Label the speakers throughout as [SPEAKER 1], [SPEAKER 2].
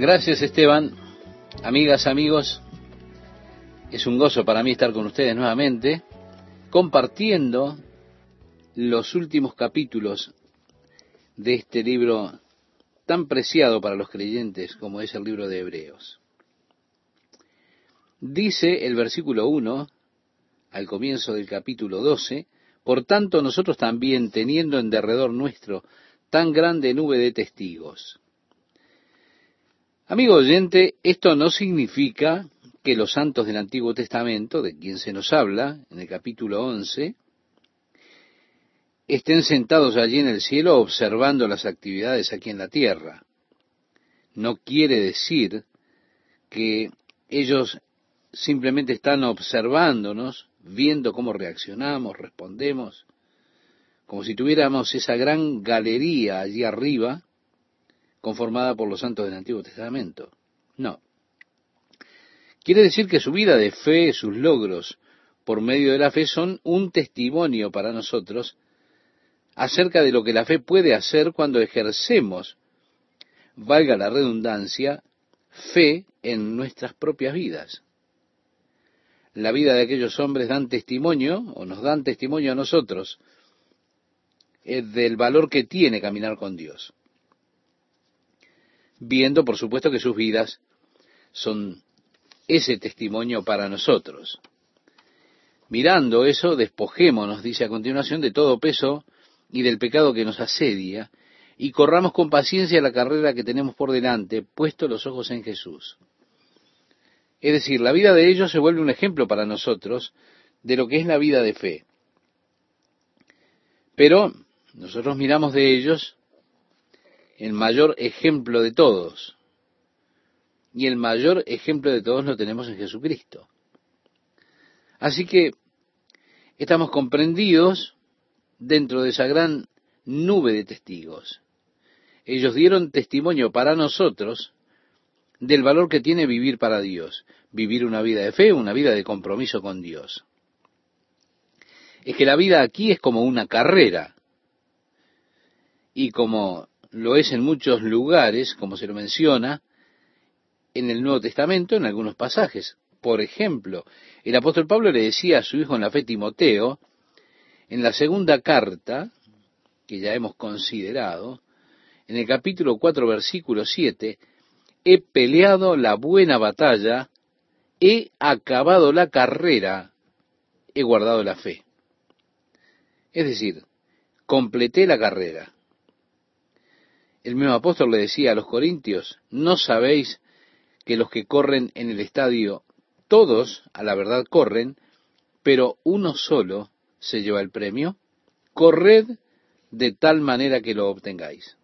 [SPEAKER 1] Gracias Esteban, amigas, amigos. Es un gozo para mí estar con ustedes nuevamente, compartiendo los últimos capítulos de este libro tan preciado para los creyentes como es el libro de Hebreos. Dice el versículo 1, al comienzo del capítulo 12, por tanto nosotros también, teniendo en derredor nuestro tan grande nube de testigos, Amigo oyente, esto no significa que los santos del Antiguo Testamento, de quien se nos habla en el capítulo 11, estén sentados allí en el cielo observando las actividades aquí en la tierra. No quiere decir que ellos simplemente están observándonos, viendo cómo reaccionamos, respondemos, como si tuviéramos esa gran galería allí arriba, conformada por los santos del Antiguo Testamento. No. Quiere decir que su vida de fe, sus logros por medio de la fe son un testimonio para nosotros acerca de lo que la fe puede hacer cuando ejercemos, valga la redundancia, fe en nuestras propias vidas. La vida de aquellos hombres dan testimonio, o nos dan testimonio a nosotros, eh, del valor que tiene caminar con Dios viendo, por supuesto, que sus vidas son ese testimonio para nosotros. Mirando eso, despojémonos, dice a continuación, de todo peso y del pecado que nos asedia, y corramos con paciencia la carrera que tenemos por delante, puesto los ojos en Jesús. Es decir, la vida de ellos se vuelve un ejemplo para nosotros de lo que es la vida de fe. Pero nosotros miramos de ellos el mayor ejemplo de todos. Y el mayor ejemplo de todos lo tenemos en Jesucristo. Así que estamos comprendidos dentro de esa gran nube de testigos. Ellos dieron testimonio para nosotros del valor que tiene vivir para Dios, vivir una vida de fe, una vida de compromiso con Dios. Es que la vida aquí es como una carrera. Y como lo es en muchos lugares, como se lo menciona en el Nuevo Testamento, en algunos pasajes. Por ejemplo, el apóstol Pablo le decía a su hijo en la fe Timoteo, en la segunda carta, que ya hemos considerado, en el capítulo 4, versículo 7, he peleado la buena batalla, he acabado la carrera, he guardado la fe. Es decir, completé la carrera. El mismo apóstol le decía a los corintios, ¿no sabéis que los que corren en el estadio, todos a la verdad corren, pero uno solo se lleva el premio? Corred de tal manera que lo obtengáis.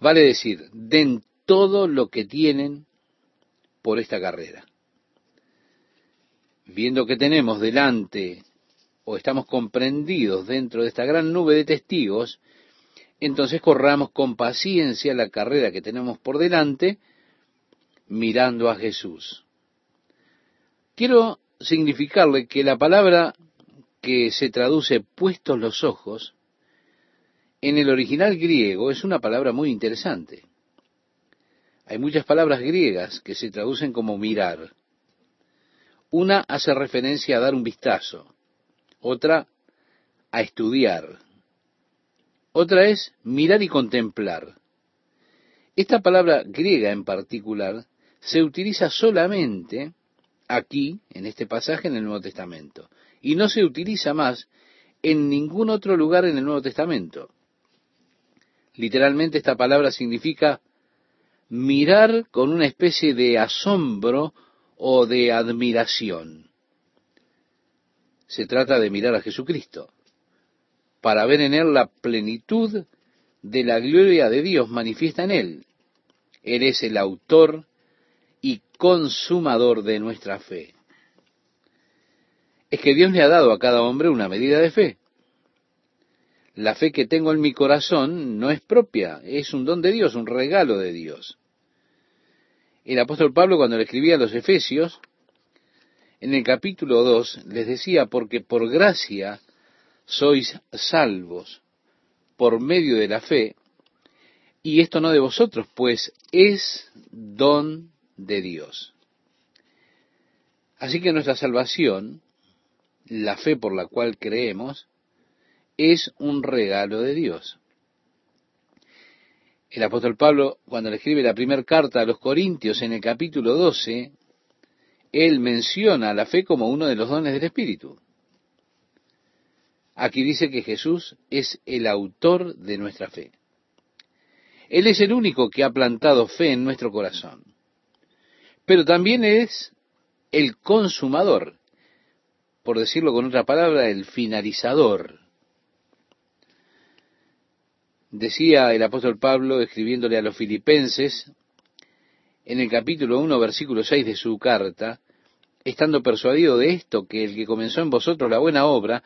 [SPEAKER 1] Vale decir, den todo lo que tienen por esta carrera. Viendo que tenemos delante o estamos comprendidos dentro de esta gran nube de testigos, entonces corramos con paciencia la carrera que tenemos por delante, mirando a Jesús. Quiero significarle que la palabra que se traduce puestos los ojos, en el original griego es una palabra muy interesante. Hay muchas palabras griegas que se traducen como mirar. Una hace referencia a dar un vistazo, otra a estudiar, otra es mirar y contemplar. Esta palabra griega en particular se utiliza solamente aquí, en este pasaje en el Nuevo Testamento, y no se utiliza más en ningún otro lugar en el Nuevo Testamento. Literalmente esta palabra significa mirar con una especie de asombro o de admiración. Se trata de mirar a Jesucristo para ver en él la plenitud de la gloria de Dios manifiesta en él. Él es el autor y consumador de nuestra fe. Es que Dios le ha dado a cada hombre una medida de fe. La fe que tengo en mi corazón no es propia, es un don de Dios, un regalo de Dios. El apóstol Pablo cuando le escribía a los Efesios, en el capítulo 2, les decía, porque por gracia sois salvos por medio de la fe, Y esto no de vosotros, pues es don de Dios. Así que nuestra salvación, la fe por la cual creemos, es un regalo de Dios. El apóstol Pablo, cuando le escribe la primera carta a los Corintios en el capítulo 12, él menciona la fe como uno de los dones del Espíritu. Aquí dice que Jesús es el autor de nuestra fe. Él es el único que ha plantado fe en nuestro corazón. Pero también es el consumador, por decirlo con otra palabra, el finalizador Decía el apóstol Pablo, escribiéndole a los filipenses, en el capítulo 1, versículo 6 de su carta, estando persuadido de esto, que el que comenzó en vosotros la buena obra,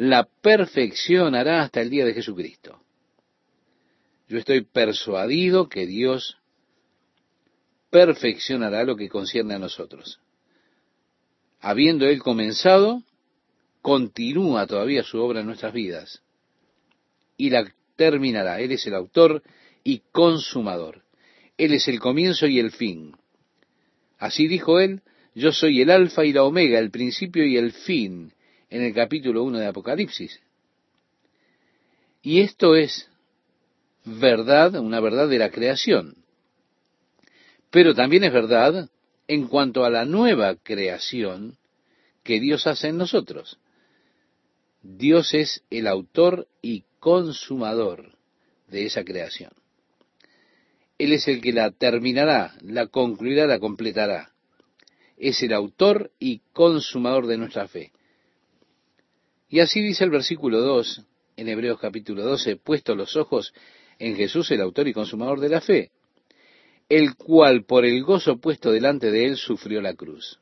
[SPEAKER 1] la perfeccionará hasta el día de Jesucristo. Yo estoy persuadido que Dios perfeccionará lo que concierne a nosotros. Habiendo Él comenzado, continúa todavía su obra en nuestras vidas. Y la terminará. Él es el autor y consumador. Él es el comienzo y el fin. Así dijo él, yo soy el alfa y la omega, el principio y el fin, en el capítulo 1 de Apocalipsis. Y esto es verdad, una verdad de la creación. Pero también es verdad en cuanto a la nueva creación que Dios hace en nosotros. Dios es el autor y consumador de esa creación. Él es el que la terminará, la concluirá, la completará. Es el autor y consumador de nuestra fe. Y así dice el versículo 2 en Hebreos capítulo 12, puesto los ojos en Jesús, el autor y consumador de la fe, el cual por el gozo puesto delante de él sufrió la cruz.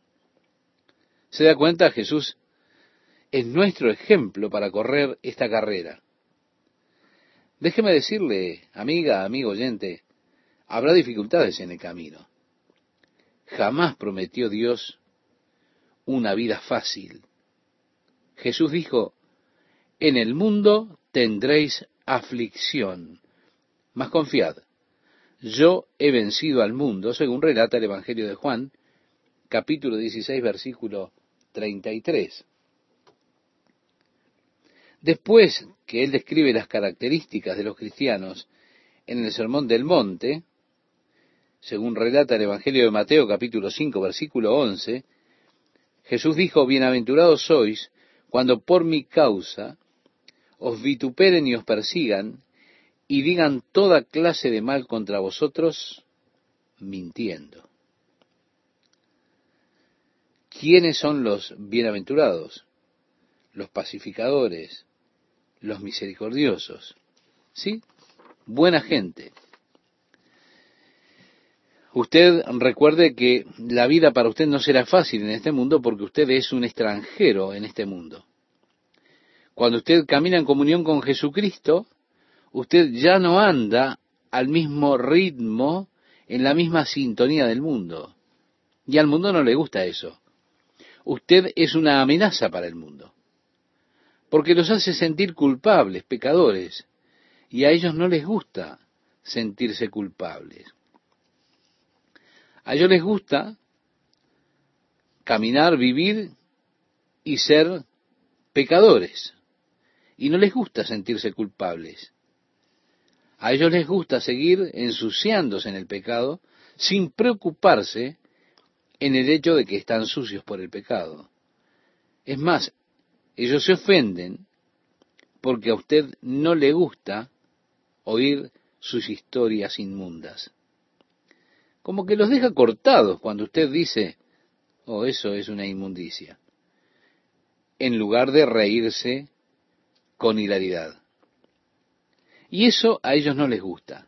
[SPEAKER 1] ¿Se da cuenta? Jesús es nuestro ejemplo para correr esta carrera. Déjeme decirle, amiga, amigo oyente, habrá dificultades en el camino. Jamás prometió Dios una vida fácil. Jesús dijo, en el mundo tendréis aflicción, mas confiad, yo he vencido al mundo, según relata el Evangelio de Juan, capítulo 16, versículo 33. Después que él describe las características de los cristianos en el Sermón del Monte, según relata el Evangelio de Mateo capítulo 5 versículo 11, Jesús dijo, Bienaventurados sois cuando por mi causa os vituperen y os persigan y digan toda clase de mal contra vosotros, mintiendo. ¿Quiénes son los bienaventurados? Los pacificadores, los misericordiosos. ¿Sí? Buena gente. Usted recuerde que la vida para usted no será fácil en este mundo porque usted es un extranjero en este mundo. Cuando usted camina en comunión con Jesucristo, usted ya no anda al mismo ritmo, en la misma sintonía del mundo. Y al mundo no le gusta eso. Usted es una amenaza para el mundo porque los hace sentir culpables, pecadores, y a ellos no les gusta sentirse culpables. A ellos les gusta caminar, vivir y ser pecadores, y no les gusta sentirse culpables. A ellos les gusta seguir ensuciándose en el pecado sin preocuparse en el hecho de que están sucios por el pecado. Es más, ellos se ofenden porque a usted no le gusta oír sus historias inmundas. Como que los deja cortados cuando usted dice, oh, eso es una inmundicia, en lugar de reírse con hilaridad. Y eso a ellos no les gusta.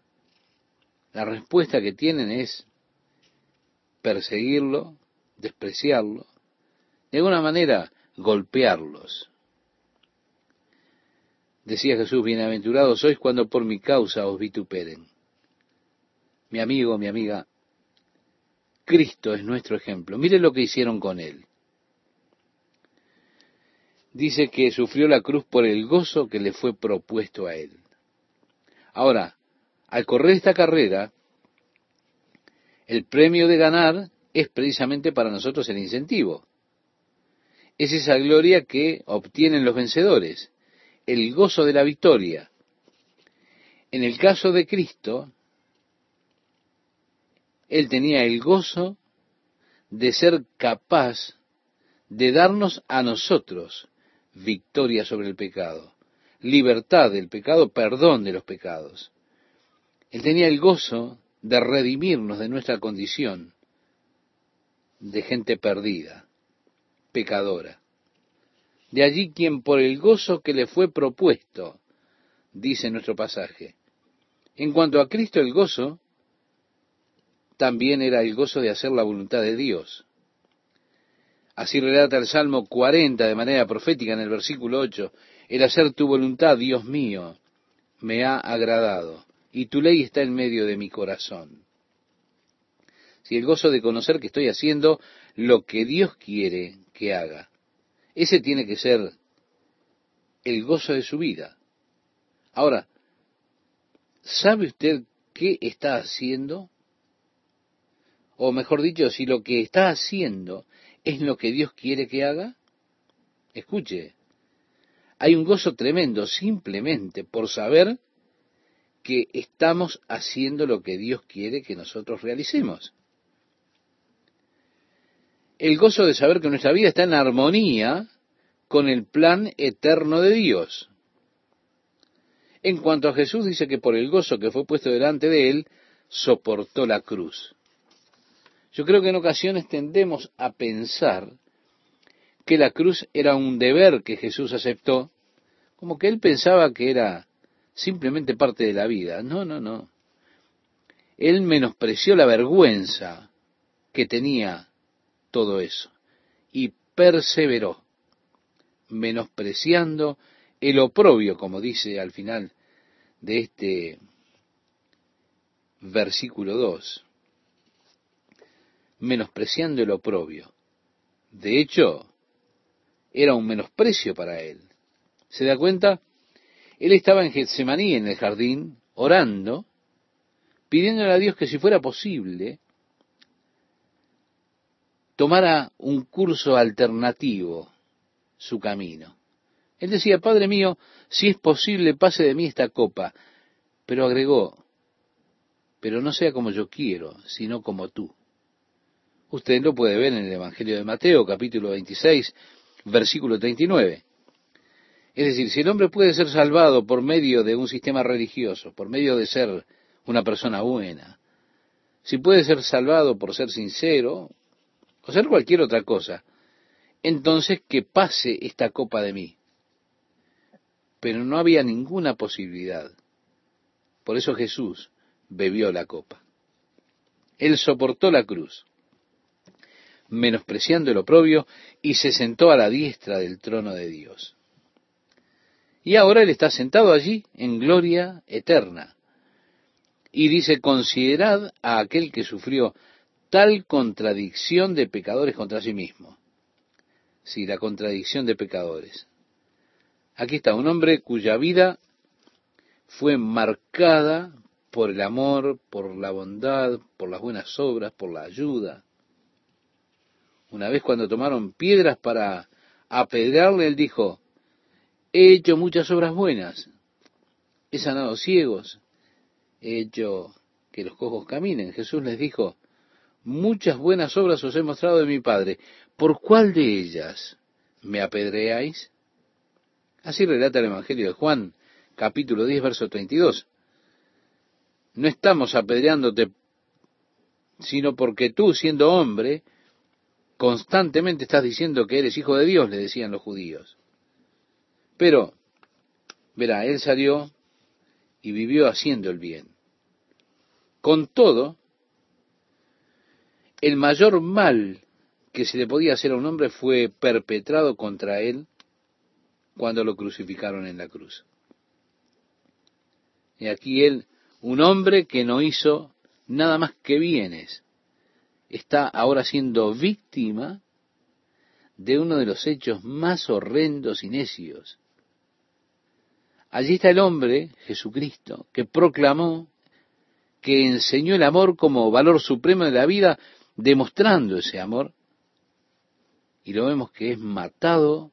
[SPEAKER 1] La respuesta que tienen es perseguirlo, despreciarlo, de alguna manera golpearlos. Decía Jesús, bienaventurados sois cuando por mi causa os vituperen. Mi amigo, mi amiga, Cristo es nuestro ejemplo. Mire lo que hicieron con él. Dice que sufrió la cruz por el gozo que le fue propuesto a él. Ahora, al correr esta carrera, el premio de ganar es precisamente para nosotros el incentivo. Es esa gloria que obtienen los vencedores, el gozo de la victoria. En el caso de Cristo, Él tenía el gozo de ser capaz de darnos a nosotros victoria sobre el pecado, libertad del pecado, perdón de los pecados. Él tenía el gozo de redimirnos de nuestra condición de gente perdida, pecadora. De allí quien por el gozo que le fue propuesto, dice nuestro pasaje. En cuanto a Cristo el gozo, también era el gozo de hacer la voluntad de Dios. Así relata el Salmo 40 de manera profética en el versículo 8, el hacer tu voluntad, Dios mío, me ha agradado, y tu ley está en medio de mi corazón. Si el gozo de conocer que estoy haciendo lo que Dios quiere que haga, ese tiene que ser el gozo de su vida. Ahora, ¿sabe usted qué está haciendo? O mejor dicho, si lo que está haciendo es lo que Dios quiere que haga? Escuche, hay un gozo tremendo simplemente por saber que estamos haciendo lo que Dios quiere que nosotros realicemos. El gozo de saber que nuestra vida está en armonía con el plan eterno de Dios. En cuanto a Jesús, dice que por el gozo que fue puesto delante de él, soportó la cruz. Yo creo que en ocasiones tendemos a pensar que la cruz era un deber que Jesús aceptó, como que él pensaba que era simplemente parte de la vida. No, no, no. Él menospreció la vergüenza que tenía todo eso y perseveró, menospreciando el oprobio, como dice al final de este versículo 2 menospreciando el oprobio. De hecho, era un menosprecio para él. ¿Se da cuenta? Él estaba en Getsemaní, en el jardín, orando, pidiéndole a Dios que si fuera posible, tomara un curso alternativo su camino. Él decía, Padre mío, si es posible, pase de mí esta copa. Pero agregó, pero no sea como yo quiero, sino como tú. Usted lo puede ver en el Evangelio de Mateo, capítulo 26, versículo 39. Es decir, si el hombre puede ser salvado por medio de un sistema religioso, por medio de ser una persona buena, si puede ser salvado por ser sincero, o ser cualquier otra cosa, entonces que pase esta copa de mí. Pero no había ninguna posibilidad. Por eso Jesús bebió la copa. Él soportó la cruz menospreciando el oprobio, y se sentó a la diestra del trono de Dios. Y ahora él está sentado allí en gloria eterna. Y dice, considerad a aquel que sufrió tal contradicción de pecadores contra sí mismo. Sí, la contradicción de pecadores. Aquí está un hombre cuya vida fue marcada por el amor, por la bondad, por las buenas obras, por la ayuda, una vez cuando tomaron piedras para apedrearle, él dijo, he hecho muchas obras buenas, he sanado ciegos, he hecho que los cojos caminen. Jesús les dijo, muchas buenas obras os he mostrado de mi Padre, ¿por cuál de ellas me apedreáis? Así relata el Evangelio de Juan, capítulo 10, verso 32. No estamos apedreándote, sino porque tú, siendo hombre, Constantemente estás diciendo que eres hijo de Dios, le decían los judíos. Pero, verá, él salió y vivió haciendo el bien. Con todo, el mayor mal que se le podía hacer a un hombre fue perpetrado contra él cuando lo crucificaron en la cruz. Y aquí él, un hombre que no hizo nada más que bienes, está ahora siendo víctima de uno de los hechos más horrendos y necios. Allí está el hombre, Jesucristo, que proclamó que enseñó el amor como valor supremo de la vida, demostrando ese amor, y lo vemos que es matado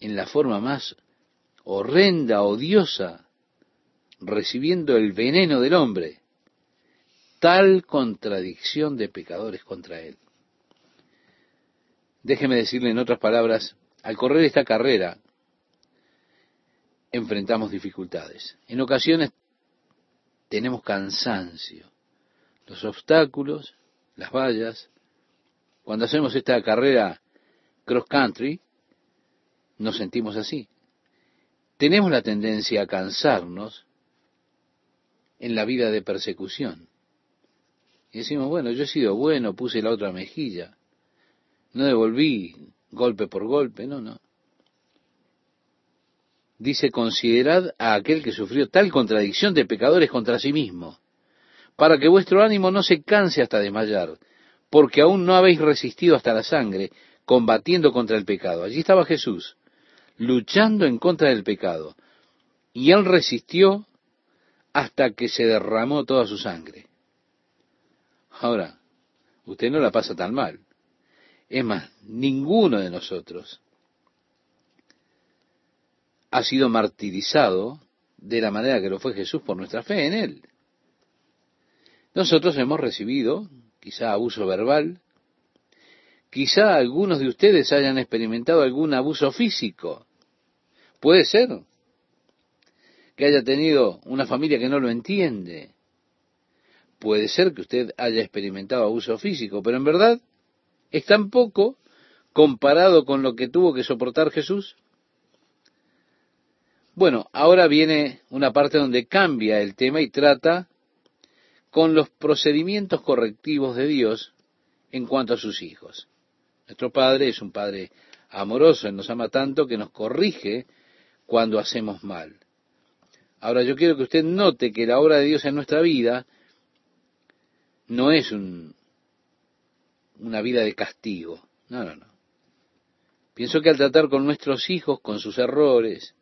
[SPEAKER 1] en la forma más horrenda, odiosa, recibiendo el veneno del hombre. Tal contradicción de pecadores contra él. Déjeme decirle en otras palabras, al correr esta carrera, enfrentamos dificultades. En ocasiones tenemos cansancio. Los obstáculos, las vallas. Cuando hacemos esta carrera cross country, nos sentimos así. Tenemos la tendencia a cansarnos en la vida de persecución. Y decimos, bueno, yo he sido bueno, puse la otra mejilla, no devolví golpe por golpe, no, no. Dice, considerad a aquel que sufrió tal contradicción de pecadores contra sí mismo, para que vuestro ánimo no se canse hasta desmayar, porque aún no habéis resistido hasta la sangre, combatiendo contra el pecado. Allí estaba Jesús, luchando en contra del pecado, y él resistió hasta que se derramó toda su sangre. Ahora, usted no la pasa tan mal. Es más, ninguno de nosotros ha sido martirizado de la manera que lo fue Jesús por nuestra fe en Él. Nosotros hemos recibido quizá abuso verbal, quizá algunos de ustedes hayan experimentado algún abuso físico. Puede ser que haya tenido una familia que no lo entiende. Puede ser que usted haya experimentado abuso físico, pero en verdad es tan poco comparado con lo que tuvo que soportar Jesús. Bueno, ahora viene una parte donde cambia el tema y trata con los procedimientos correctivos de Dios en cuanto a sus hijos. Nuestro Padre es un Padre amoroso, Él nos ama tanto que nos corrige cuando hacemos mal. Ahora yo quiero que usted note que la obra de Dios en nuestra vida no es un, una vida de castigo. No, no, no. Pienso que al tratar con nuestros hijos, con sus errores,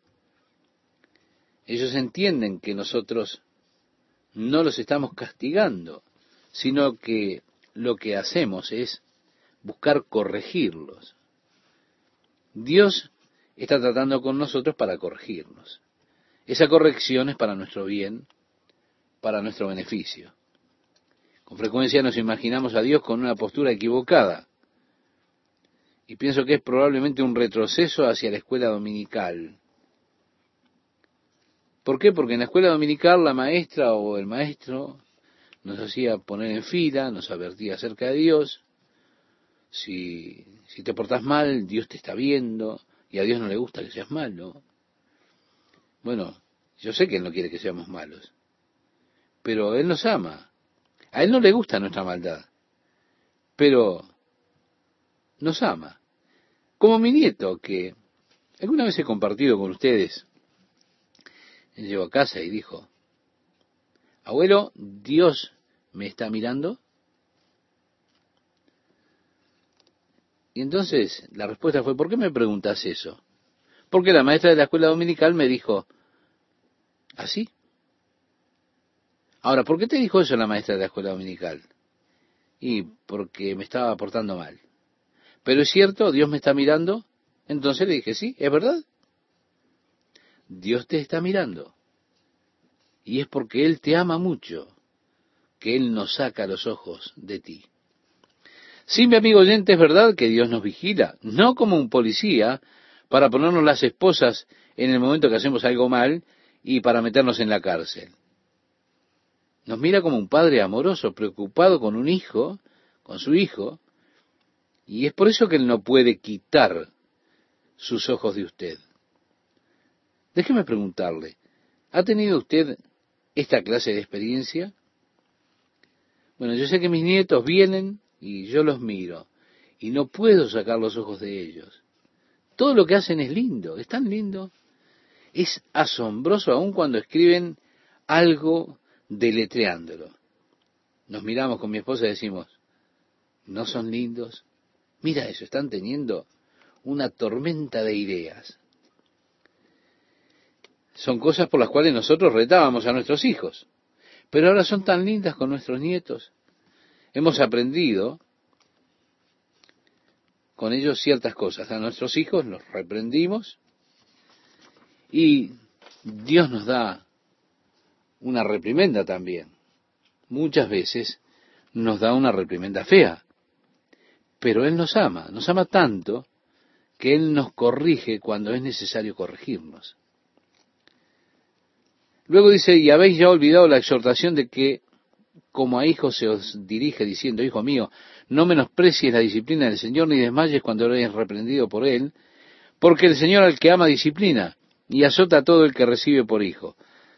[SPEAKER 1] ellos entienden que nosotros no los estamos castigando, sino que lo que hacemos es buscar corregirlos. Dios está tratando con nosotros para corregirnos. Esa corrección es para nuestro bien, para nuestro beneficio. Con frecuencia nos imaginamos a Dios con una postura equivocada. Y pienso que es probablemente un retroceso hacia la escuela dominical. ¿Por qué? Porque en la escuela dominical la maestra o el maestro nos hacía poner en fila, nos advertía acerca de Dios. Si, si te portas mal, Dios te está viendo y a Dios no le gusta que seas malo. Bueno, yo sé que Él no quiere que seamos malos, pero Él nos ama. A Él no le gusta nuestra maldad, pero nos ama. Como mi nieto, que alguna vez he compartido con ustedes él llegó a casa y dijo, abuelo, ¿Dios me está mirando? Y entonces la respuesta fue, ¿por qué me preguntas eso? Porque la maestra de la escuela dominical me dijo, ¿así? Ahora, ¿por qué te dijo eso la maestra de la escuela dominical? Y porque me estaba portando mal. Pero es cierto, Dios me está mirando. Entonces le dije, sí, es verdad. Dios te está mirando. Y es porque Él te ama mucho que Él no saca los ojos de ti. Sí, mi amigo oyente, es verdad que Dios nos vigila, no como un policía para ponernos las esposas en el momento que hacemos algo mal y para meternos en la cárcel. Nos mira como un padre amoroso, preocupado con un hijo, con su hijo, y es por eso que Él no puede quitar sus ojos de usted. Déjeme preguntarle, ¿ha tenido usted esta clase de experiencia? Bueno, yo sé que mis nietos vienen y yo los miro y no puedo sacar los ojos de ellos. Todo lo que hacen es lindo, es tan lindo. Es asombroso aún cuando escriben algo deletreándolo. Nos miramos con mi esposa y decimos, ¿no son lindos? Mira eso, están teniendo una tormenta de ideas son cosas por las cuales nosotros retábamos a nuestros hijos. pero ahora son tan lindas con nuestros nietos. Hemos aprendido con ellos ciertas cosas. A nuestros hijos los reprendimos y Dios nos da una reprimenda también. Muchas veces nos da una reprimenda fea, pero Él nos ama, nos ama tanto que Él nos corrige cuando es necesario corregirnos. Luego dice, y habéis ya olvidado la exhortación de que como a hijos se os dirige diciendo, Hijo mío, no menosprecies la disciplina del Señor ni desmayes cuando eres reprendido por Él, porque el Señor al que ama disciplina y azota a todo el que recibe por hijo.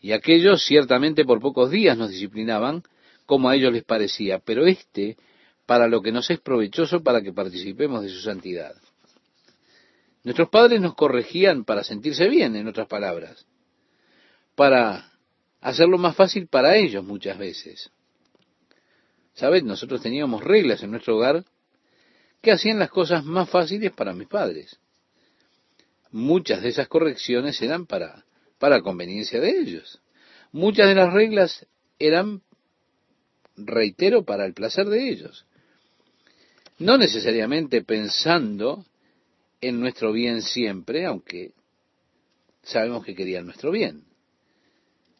[SPEAKER 1] Y aquellos ciertamente por pocos días nos disciplinaban, como a ellos les parecía, pero éste para lo que nos es provechoso para que participemos de su santidad. Nuestros padres nos corregían para sentirse bien, en otras palabras, para hacerlo más fácil para ellos muchas veces. ¿Sabes? Nosotros teníamos reglas en nuestro hogar que hacían las cosas más fáciles para mis padres. Muchas de esas correcciones eran para, para conveniencia de ellos. Muchas de las reglas eran, reitero, para el placer de ellos. No necesariamente pensando en nuestro bien siempre, aunque sabemos que querían nuestro bien.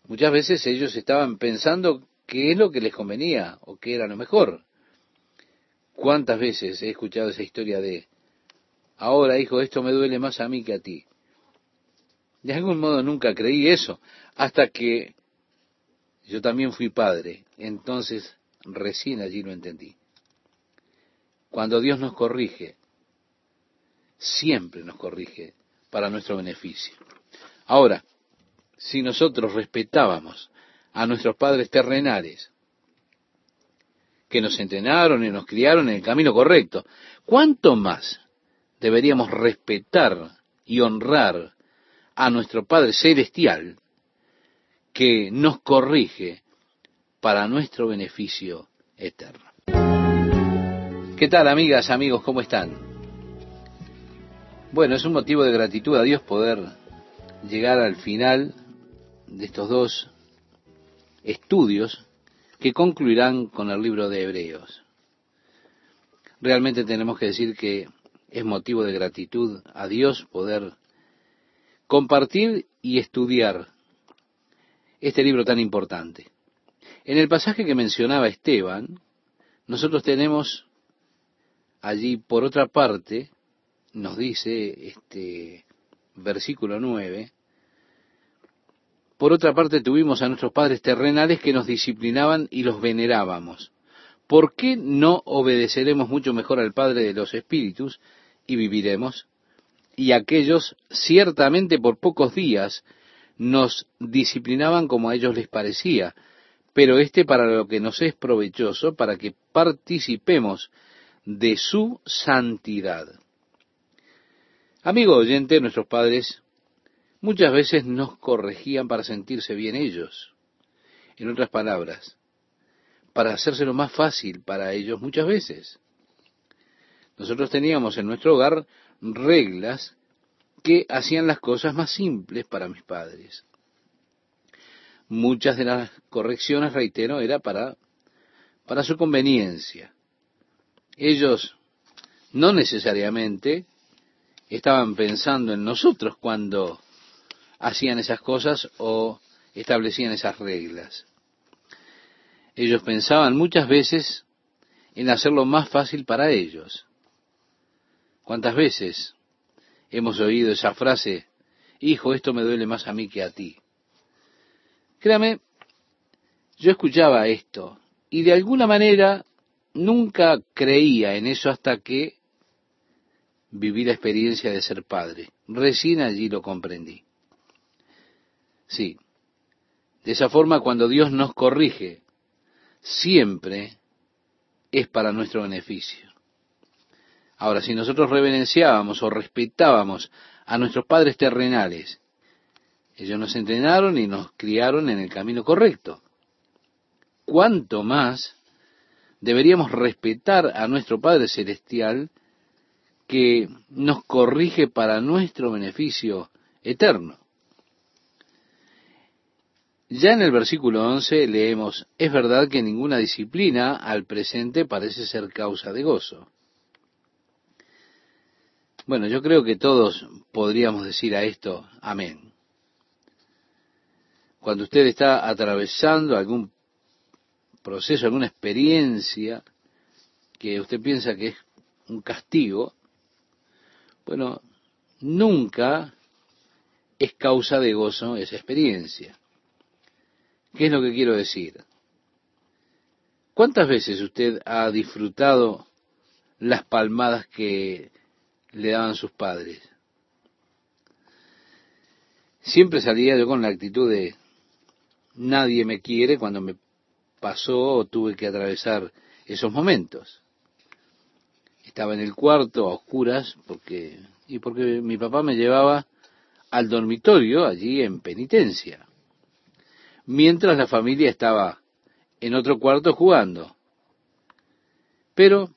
[SPEAKER 1] Muchas veces ellos estaban pensando qué es lo que les convenía o qué era lo mejor. ¿Cuántas veces he escuchado esa historia de, ahora hijo, esto me duele más a mí que a ti? De algún modo nunca creí eso, hasta que yo también fui padre, entonces recién allí lo entendí. Cuando Dios nos corrige, siempre nos corrige para nuestro beneficio. Ahora, si nosotros respetábamos a nuestros padres terrenales, que nos entrenaron y nos criaron en el camino correcto, ¿cuánto más deberíamos respetar y honrar a nuestro Padre Celestial que nos corrige para nuestro beneficio eterno? ¿Qué tal, amigas, amigos? ¿Cómo están? Bueno, es un motivo de gratitud a Dios poder llegar al final de estos dos estudios que concluirán con el libro de Hebreos. Realmente tenemos que decir que es motivo de gratitud a Dios poder compartir y estudiar este libro tan importante. En el pasaje que mencionaba Esteban, nosotros tenemos allí, por otra parte, nos dice este versículo 9, por otra parte, tuvimos a nuestros padres terrenales que nos disciplinaban y los venerábamos. ¿Por qué no obedeceremos mucho mejor al Padre de los Espíritus y viviremos? Y aquellos ciertamente por pocos días nos disciplinaban como a ellos les parecía, pero este para lo que nos es provechoso, para que participemos de su santidad. Amigo oyente, nuestros padres Muchas veces nos corregían para sentirse bien ellos. En otras palabras, para hacérselo más fácil para ellos muchas veces. Nosotros teníamos en nuestro hogar reglas que hacían las cosas más simples para mis padres. Muchas de las correcciones, reitero, era para, para su conveniencia. Ellos no necesariamente estaban pensando en nosotros cuando hacían esas cosas o establecían esas reglas. Ellos pensaban muchas veces en hacerlo más fácil para ellos. ¿Cuántas veces hemos oído esa frase, hijo, esto me duele más a mí que a ti? Créame, yo escuchaba esto y de alguna manera nunca creía en eso hasta que viví la experiencia de ser padre. Recién allí lo comprendí. Sí. De esa forma, cuando Dios nos corrige, siempre es para nuestro beneficio. Ahora, si nosotros reverenciábamos o respetábamos a nuestros padres terrenales, ellos nos entrenaron y nos criaron en el camino correcto. ¿Cuánto más deberíamos respetar a nuestro Padre Celestial que nos corrige para nuestro beneficio eterno? Ya en el versículo 11 leemos, es verdad que ninguna disciplina al presente parece ser causa de gozo. Bueno, yo creo que todos podríamos decir a esto, amén. Cuando usted está atravesando algún proceso, alguna experiencia que usted piensa que es un castigo, bueno, nunca es causa de gozo esa experiencia. ¿Qué es lo que quiero decir? ¿Cuántas veces usted ha disfrutado las palmadas que le daban sus padres? Siempre salía yo con la actitud de nadie me quiere cuando me pasó o tuve que atravesar esos momentos. Estaba en el cuarto a oscuras porque y porque mi papá me llevaba al dormitorio allí en penitencia mientras la familia estaba en otro cuarto jugando. Pero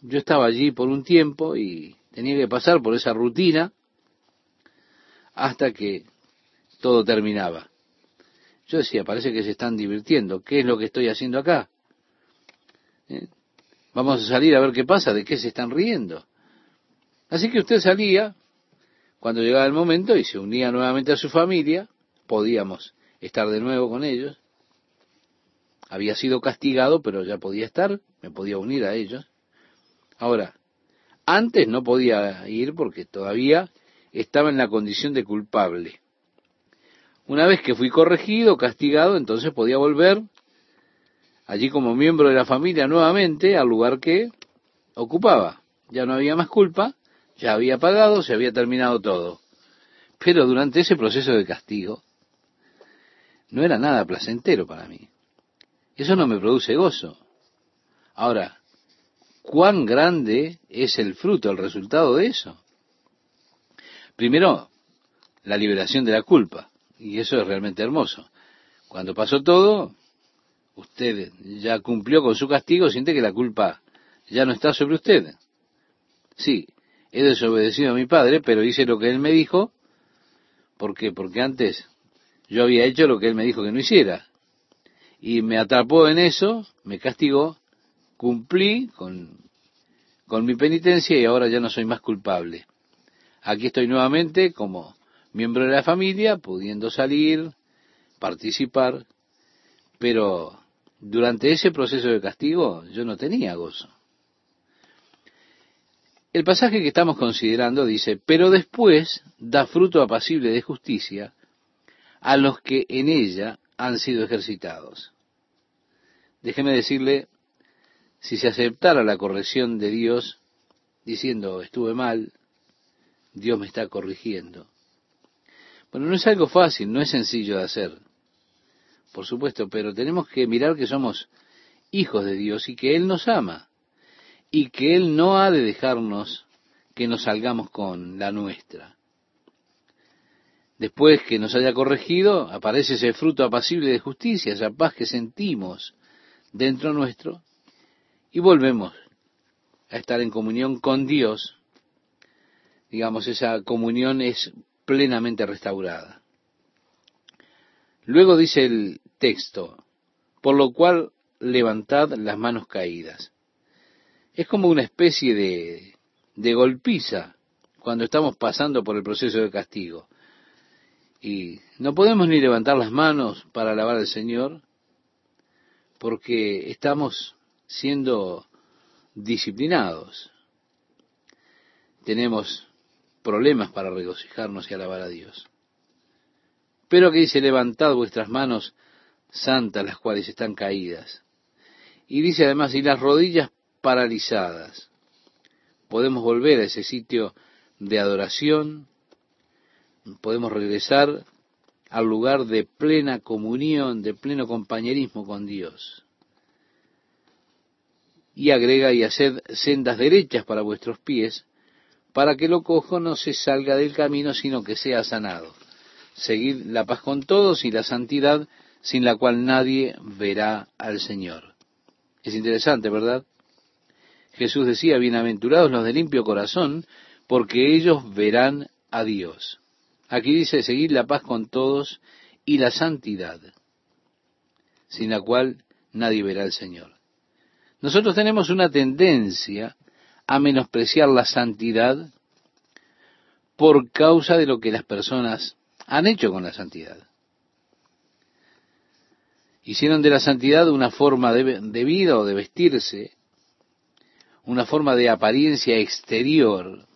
[SPEAKER 1] yo estaba allí por un tiempo y tenía que pasar por esa rutina hasta que todo terminaba. Yo decía, parece que se están divirtiendo. ¿Qué es lo que estoy haciendo acá? ¿Eh? Vamos a salir a ver qué pasa, de qué se están riendo. Así que usted salía cuando llegaba el momento y se unía nuevamente a su familia. Podíamos estar de nuevo con ellos. Había sido castigado, pero ya podía estar, me podía unir a ellos. Ahora, antes no podía ir porque todavía estaba en la condición de culpable. Una vez que fui corregido, castigado, entonces podía volver allí como miembro de la familia nuevamente al lugar que ocupaba. Ya no había más culpa, ya había pagado, se había terminado todo. Pero durante ese proceso de castigo, no era nada placentero para mí. Eso no me produce gozo. Ahora, ¿cuán grande es el fruto, el resultado de eso? Primero, la liberación de la culpa. Y eso es realmente hermoso. Cuando pasó todo, usted ya cumplió con su castigo, siente que la culpa ya no está sobre usted. Sí, he desobedecido a mi padre, pero hice lo que él me dijo. ¿Por qué? Porque antes yo había hecho lo que él me dijo que no hiciera. Y me atrapó en eso, me castigó, cumplí con, con mi penitencia y ahora ya no soy más culpable. Aquí estoy nuevamente como miembro de la familia, pudiendo salir, participar, pero durante ese proceso de castigo yo no tenía gozo. El pasaje que estamos considerando dice, pero después da fruto apacible de justicia a los que en ella han sido ejercitados. Déjeme decirle, si se aceptara la corrección de Dios, diciendo estuve mal, Dios me está corrigiendo. Bueno, no es algo fácil, no es sencillo de hacer, por supuesto, pero tenemos que mirar que somos hijos de Dios y que Él nos ama y que Él no ha de dejarnos que nos salgamos con la nuestra. Después que nos haya corregido, aparece ese fruto apacible de justicia, esa paz que sentimos dentro nuestro, y volvemos a estar en comunión con Dios. Digamos, esa comunión es plenamente restaurada. Luego dice el texto, por lo cual levantad las manos caídas. Es como una especie de, de golpiza cuando estamos pasando por el proceso de castigo. Y no podemos ni levantar las manos para alabar al Señor porque estamos siendo disciplinados. Tenemos problemas para regocijarnos y alabar a Dios. Pero que dice, levantad vuestras manos santas, las cuales están caídas. Y dice además, y las rodillas paralizadas. Podemos volver a ese sitio de adoración, podemos regresar al lugar de plena comunión, de pleno compañerismo con Dios. Y agrega, y haced sendas derechas para vuestros pies, para que lo cojo no se salga del camino, sino que sea sanado. Seguid la paz con todos y la santidad, sin la cual nadie verá al Señor. Es interesante, ¿verdad? Jesús decía, bienaventurados los de limpio corazón, porque ellos verán a Dios. Aquí dice, seguid la paz con todos y la santidad, sin la cual nadie verá al Señor. Nosotros tenemos una tendencia a menospreciar la santidad por causa de lo que las personas han hecho con la santidad. Hicieron de la santidad una forma de, vida o de vestirse, una forma de apariencia exterior.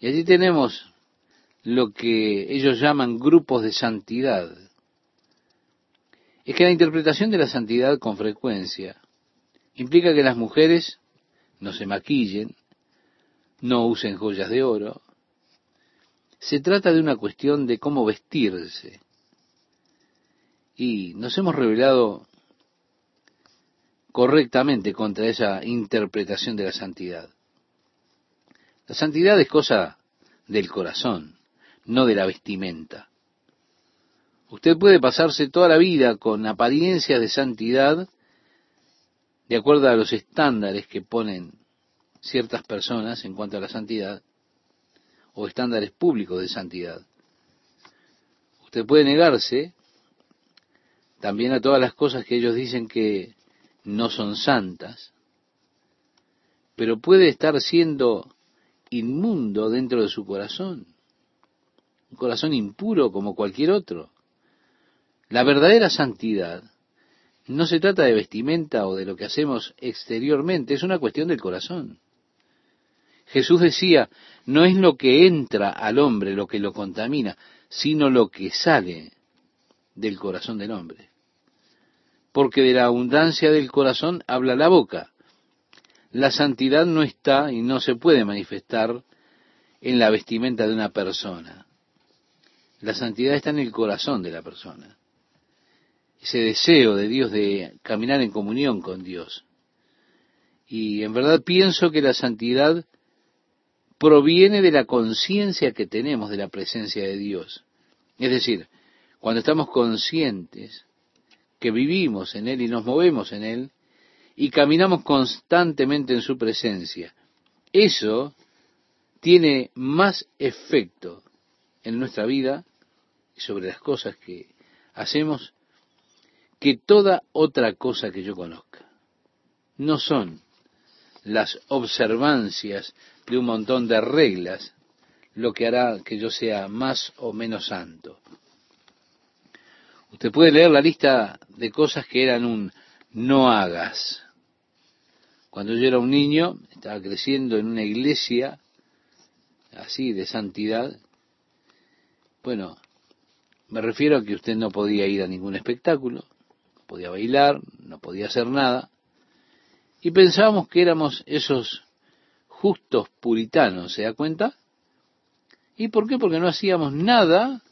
[SPEAKER 1] Y allí tenemos lo que ellos llaman grupos de santidad. Es que la interpretación de la santidad con frecuencia implica que las mujeres no se maquillen, no usen joyas de oro. Se trata de una cuestión de cómo vestirse. Y nos hemos revelado correctamente contra esa interpretación de la santidad. La santidad es cosa del corazón, no de la vestimenta. Usted puede pasarse toda la vida con apariencia de santidad de acuerdo a los estándares que ponen ciertas personas en cuanto a la santidad o estándares públicos de santidad. Usted puede negarse también a todas las cosas que ellos dicen que no son santas, pero puede estar siendo inmundo dentro de su corazón, un corazón impuro como cualquier otro. La verdadera santidad no se trata de vestimenta o de lo que hacemos exteriormente, es una cuestión del corazón. Jesús decía, no es lo que entra al hombre lo que lo contamina, sino lo que sale del corazón del hombre porque de la abundancia del corazón habla la boca. La santidad no está y no se puede manifestar en la vestimenta de una persona. La santidad está en el corazón de la persona. Ese deseo de Dios de caminar en comunión con Dios. Y en verdad pienso que la santidad proviene de la conciencia que tenemos de la presencia de Dios. Es decir, cuando estamos conscientes que vivimos en Él y nos movemos en Él y caminamos constantemente en su presencia. Eso tiene más efecto en nuestra vida y sobre las cosas que hacemos que toda otra cosa que yo conozca. No son las observancias de un montón de reglas lo que hará que yo sea más o menos santo. Usted puede leer la lista de cosas que eran un no hagas. Cuando yo era un niño, estaba creciendo en una iglesia así de santidad. Bueno, me refiero a que usted no podía ir a ningún espectáculo, podía bailar, no podía hacer nada. Y pensábamos que éramos esos justos puritanos, ¿se da cuenta? ¿Y por qué? Porque no hacíamos nada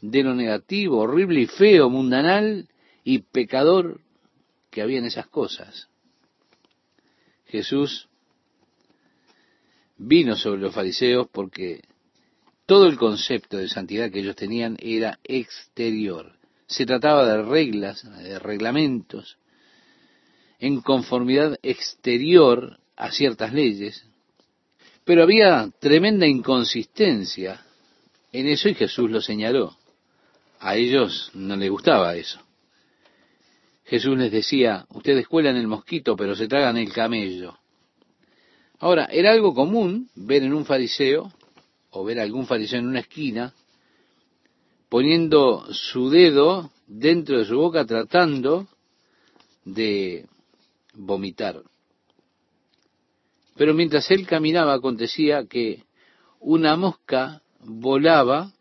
[SPEAKER 1] de lo negativo, horrible y feo, mundanal y pecador que había en esas cosas. Jesús vino sobre los fariseos porque todo el concepto de santidad que ellos tenían era exterior. Se trataba de reglas, de reglamentos, en conformidad exterior a ciertas leyes, pero había tremenda inconsistencia en eso y Jesús lo señaló. A ellos no les gustaba eso. Jesús les decía, ustedes cuelan el mosquito, pero se tragan el camello. Ahora, era algo común ver en un fariseo, o ver algún fariseo en una esquina, poniendo su dedo dentro de su boca tratando de vomitar. Pero mientras él caminaba acontecía que una mosca volaba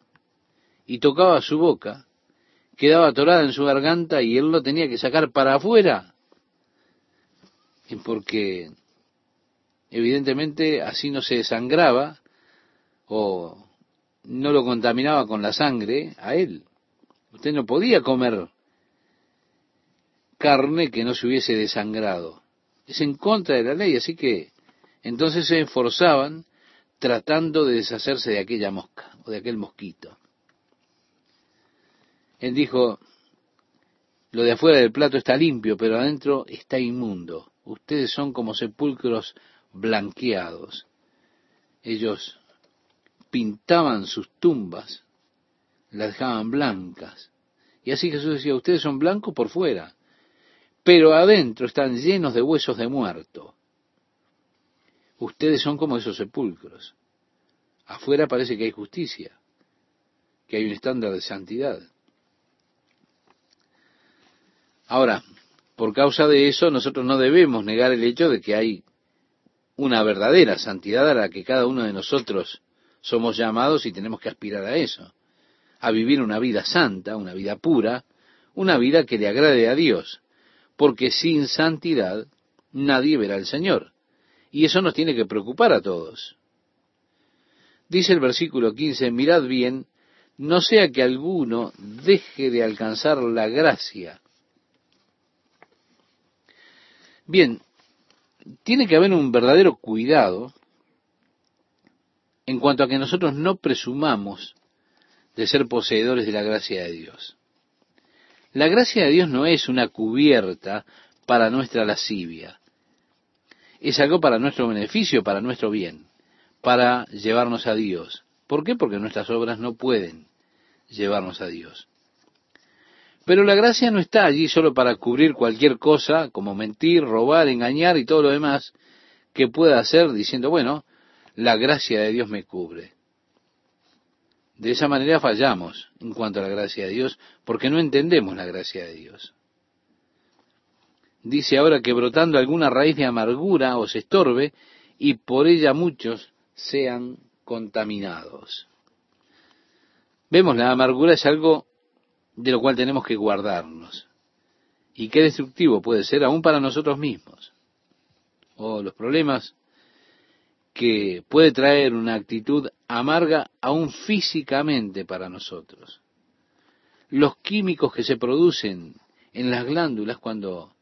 [SPEAKER 1] y tocaba su boca, quedaba atorada en su garganta y él lo tenía que sacar para afuera. Porque evidentemente así no se desangraba o no lo contaminaba con la sangre a él. Usted no podía comer carne que no se hubiese desangrado. Es en contra de la ley, así que entonces se esforzaban tratando de deshacerse de aquella mosca o de aquel mosquito. Él dijo, lo de afuera del plato está limpio, pero adentro está inmundo. Ustedes son como sepulcros blanqueados. Ellos pintaban sus tumbas, las dejaban blancas. Y así Jesús decía, ustedes son blancos por fuera, pero adentro están llenos de huesos de muerto. Ustedes son como esos sepulcros. Afuera parece que hay justicia, que hay un estándar de santidad. Ahora, por causa de eso, nosotros no debemos negar el hecho de que hay una verdadera santidad a la que cada uno de nosotros somos llamados y tenemos que aspirar a eso, a vivir una vida santa, una vida pura, una vida que le agrade a Dios, porque sin santidad nadie verá al Señor. Y eso nos tiene que preocupar a todos. Dice el versículo 15, mirad bien, no sea que alguno deje de alcanzar la gracia. Bien, tiene que haber un verdadero cuidado en cuanto a que nosotros no presumamos de ser poseedores de la gracia de Dios. La gracia de Dios no es una cubierta para nuestra lascivia. Es algo para nuestro beneficio, para nuestro bien, para llevarnos a Dios. ¿Por qué? Porque nuestras obras no pueden llevarnos a Dios. Pero la gracia no está allí solo para cubrir cualquier cosa, como mentir, robar, engañar y todo lo demás que pueda hacer diciendo, bueno, la gracia de Dios me cubre. De esa manera fallamos en cuanto a la gracia de Dios, porque no entendemos la gracia de Dios. Dice ahora que brotando alguna raíz de amargura os estorbe y por ella muchos sean contaminados. Vemos, la amargura es algo de lo cual tenemos que guardarnos. Y qué destructivo puede ser aún para nosotros mismos. O los problemas que puede traer una actitud amarga aún físicamente para nosotros. Los químicos que se producen en las glándulas cuando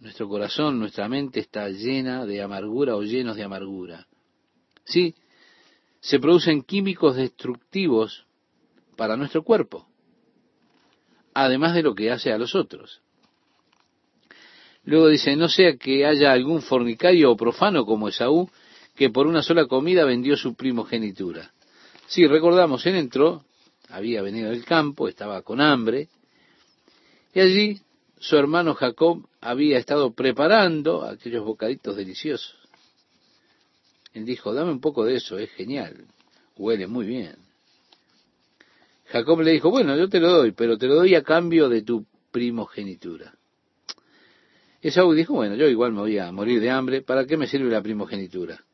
[SPEAKER 1] nuestro corazón, nuestra mente está llena de amargura o llenos de amargura. Sí, se producen químicos destructivos para nuestro cuerpo, además de lo que hace a los otros. Luego dice, no sea que haya algún fornicario o profano como Esaú, que por una sola comida vendió su primogenitura. Sí, recordamos, él entró, había venido del campo, estaba con hambre, y allí su hermano Jacob había estado preparando aquellos bocaditos deliciosos. Él dijo, dame un poco de eso, es genial, huele muy bien. Jacob le dijo, bueno, yo te lo doy, pero te lo doy a cambio de tu primogenitura. Esaú dijo, bueno, yo igual me voy a morir de hambre, ¿para qué me sirve la primogenitura?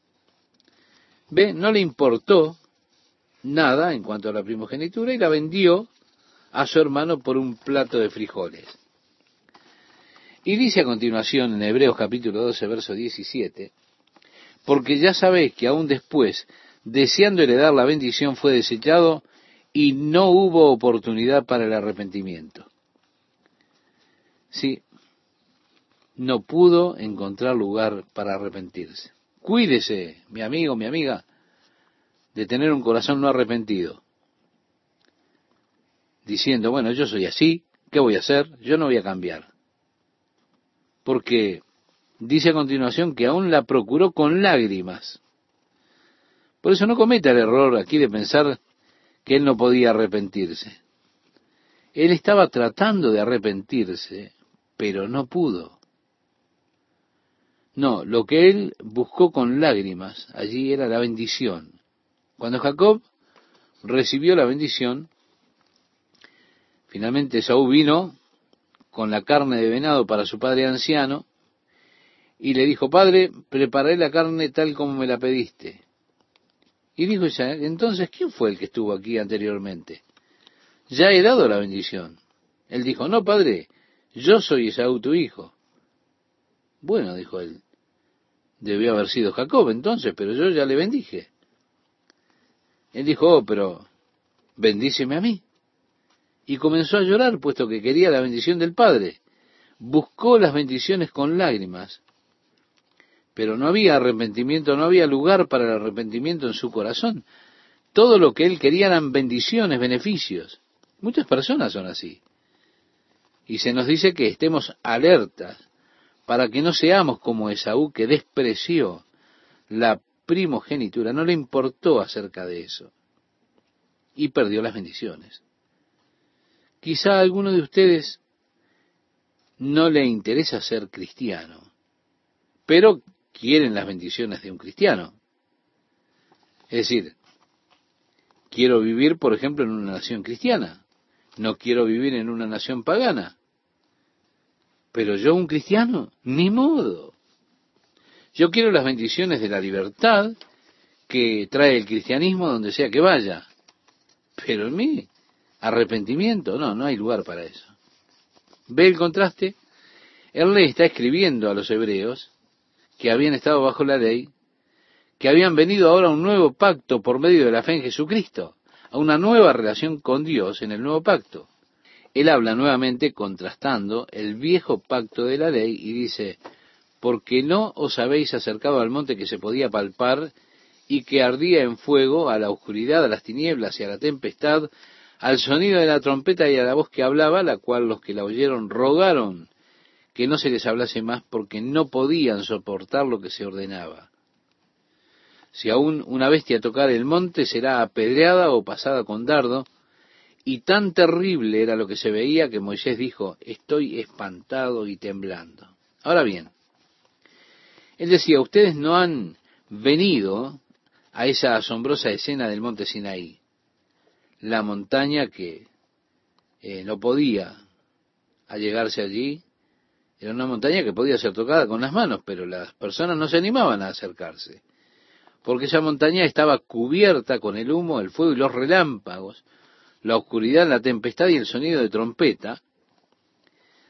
[SPEAKER 1] Ve, no le importó nada en cuanto a la primogenitura y la vendió a su hermano por un plato de frijoles. Y dice a continuación en Hebreos capítulo 12, verso 17, porque ya sabéis que aún después, deseando heredar la bendición, fue desechado y no hubo oportunidad para el arrepentimiento. Sí, no pudo encontrar lugar para arrepentirse. Cuídese, mi amigo, mi amiga, de tener un corazón no arrepentido. Diciendo, bueno, yo soy así, ¿qué voy a hacer? Yo no voy a cambiar. Porque dice a continuación que aún la procuró con lágrimas. Por eso no cometa el error aquí de pensar que él no podía arrepentirse. Él estaba tratando de arrepentirse, pero no pudo. No, lo que él buscó con lágrimas allí era la bendición. Cuando Jacob recibió la bendición, finalmente Saúl vino con la carne de venado para su padre anciano y le dijo, Padre, preparé la carne tal como me la pediste. Y dijo entonces, ¿quién fue el que estuvo aquí anteriormente? Ya he dado la bendición. Él dijo, no, Padre, yo soy Esaú tu hijo. Bueno, dijo él, debió haber sido Jacob entonces, pero yo ya le bendije. Él dijo, oh, pero bendíceme a mí. Y comenzó a llorar, puesto que quería la bendición del Padre. Buscó las bendiciones con lágrimas, Pero no había arrepentimiento, no había lugar para el arrepentimiento en su corazón. Todo lo que él quería eran bendiciones, beneficios. Muchas personas son así. Y se nos dice que estemos alertas para que no seamos como Esaú que despreció la primogenitura, no le importó acerca de eso y perdió las bendiciones. Quizá a alguno de ustedes no le interesa ser cristiano, pero quieren las bendiciones de un cristiano. Es decir, quiero vivir, por ejemplo, en una nación cristiana, no quiero vivir en una nación pagana. Pero yo, un cristiano, ni modo. Yo quiero las bendiciones de la libertad que trae el cristianismo donde sea que vaya. Pero en mí, arrepentimiento, no, no hay lugar para eso. ¿Ve el contraste? Él le está escribiendo a los hebreos que habían estado bajo la ley, que habían venido ahora a un nuevo pacto por medio de la fe en Jesucristo, a una nueva relación con Dios en el nuevo pacto. Él habla nuevamente contrastando el viejo pacto de la ley y dice, porque no os habéis acercado al monte que se podía palpar y que ardía en fuego, a la oscuridad, a las tinieblas y a la tempestad, al sonido de la trompeta y a la voz que hablaba, la cual los que la oyeron rogaron que no se les hablase más porque no podían soportar lo que se ordenaba. Si aún una bestia tocar el monte, será apedreada o pasada con dardo, y tan terrible era lo que se veía que Moisés dijo, estoy espantado y temblando. Ahora bien, él decía, ustedes no han venido a esa asombrosa escena del monte Sinaí, la montaña que eh, no podía allegarse allí, era una montaña que podía ser tocada con las manos, pero las personas no se animaban a acercarse, porque esa montaña estaba cubierta con el humo, el fuego y los relámpagos, la oscuridad, la tempestad y el sonido de trompeta.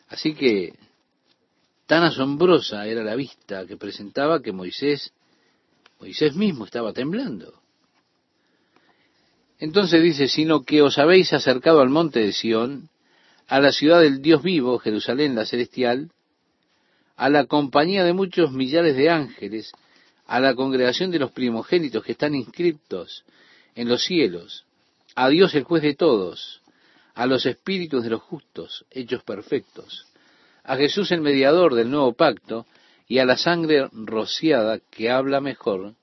[SPEAKER 1] Así que tan asombrosa era la vista que presentaba que Moisés, Moisés mismo estaba temblando. Entonces dice, sino que os habéis acercado al monte de Sión, a la ciudad del Dios vivo, Jerusalén la celestial, a la compañía de muchos millares de ángeles, a la congregación de los primogénitos que están inscriptos en los cielos, a Dios el juez de todos, a los espíritus de los justos, hechos perfectos, a Jesús el mediador del nuevo pacto, y a la sangre rociada que habla mejor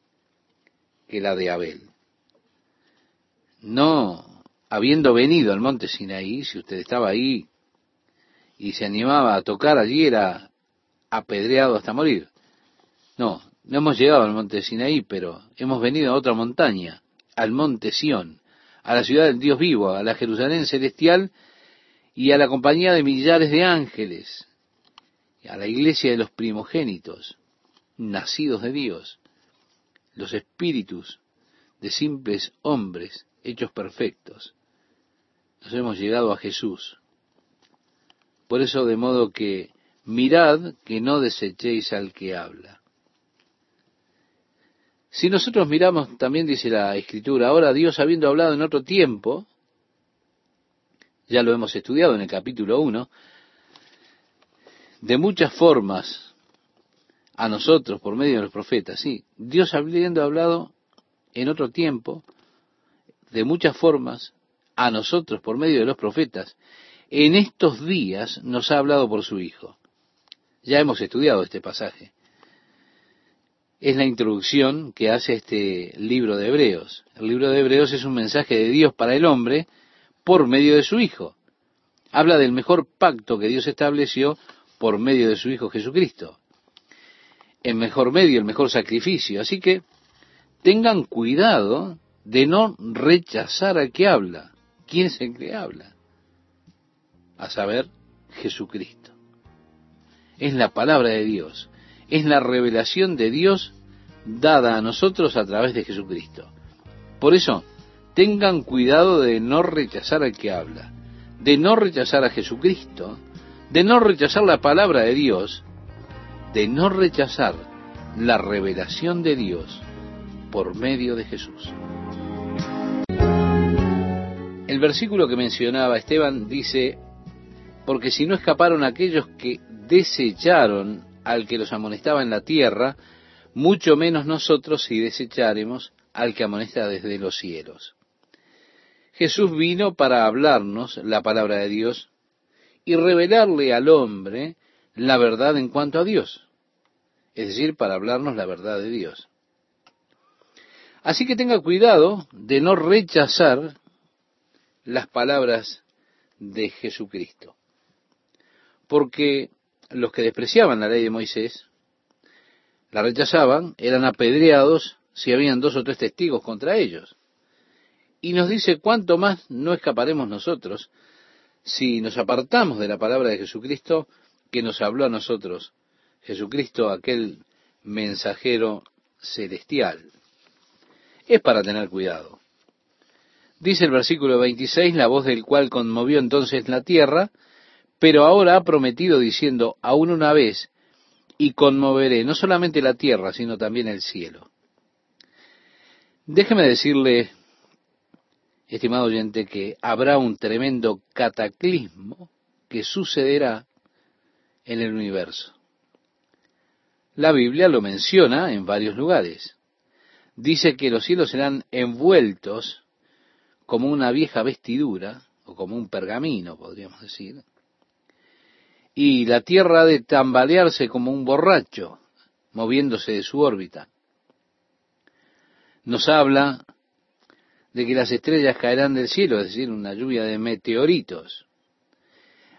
[SPEAKER 1] que la de Abel. No, habiendo venido al monte Sinaí, si usted estaba ahí y se animaba a tocar allí, era apedreado hasta morir. No, no hemos llegado al monte Sinaí, pero hemos venido a otra montaña, al monte Sión, a la ciudad del Dios vivo, a la Jerusalén celestial y a la compañía de millares de ángeles, a la iglesia de los primogénitos, nacidos de Dios, los espíritus de simples hombres hechos perfectos. Nos hemos llegado a Jesús. Por eso de modo que mirad que no desechéis al que habla. Si nosotros miramos, también dice la Escritura, ahora Dios habiendo hablado en otro tiempo, ya lo hemos estudiado en el capítulo 1, de muchas formas a nosotros por medio de los profetas, sí, Dios habiendo hablado en otro tiempo, de muchas formas a nosotros por medio de los profetas, en estos días nos ha hablado por su Hijo. Ya hemos estudiado este pasaje es la introducción que hace este libro de Hebreos. El libro de Hebreos es un mensaje de Dios para el hombre por medio de su Hijo. Habla del mejor pacto que Dios estableció por medio de su Hijo Jesucristo. El mejor medio, el mejor sacrificio. Así que tengan cuidado de no rechazar al que habla. ¿Quién es el que habla? A saber, Jesucristo. Es la palabra de Dios es la revelación de Dios dada a nosotros a través de Jesucristo. Por eso, tengan cuidado de no rechazar al que habla, de no rechazar a Jesucristo, de no rechazar la palabra de Dios, de no rechazar la revelación de Dios por medio de Jesús. El versículo que mencionaba Esteban dice, porque si no escaparon aquellos que desecharon al que los amonestaba en la tierra, mucho menos nosotros si desecharemos al que amonesta desde los cielos. Jesús vino para hablarnos la palabra de Dios y revelarle al hombre la verdad en cuanto a Dios, es decir, para hablarnos la verdad de Dios. Así que tenga cuidado de no rechazar las palabras de Jesucristo, porque los que despreciaban la ley de Moisés, la rechazaban, eran apedreados si habían dos o tres testigos contra ellos. Y nos dice cuánto más no escaparemos nosotros si nos apartamos de la palabra de Jesucristo que nos habló a nosotros, Jesucristo, aquel mensajero celestial. Es para tener cuidado. Dice el versículo 26, la voz del cual conmovió entonces la tierra, pero ahora ha prometido diciendo, aún una vez, y conmoveré no solamente la tierra, sino también el cielo. Déjeme decirle, estimado oyente, que habrá un tremendo cataclismo que sucederá en el universo. La Biblia lo menciona en varios lugares. Dice que los cielos serán envueltos como una vieja vestidura, o como un pergamino, podríamos decir, y la Tierra ha de tambalearse como un borracho, moviéndose de su órbita. Nos habla de que las estrellas caerán del cielo, es decir, una lluvia de meteoritos.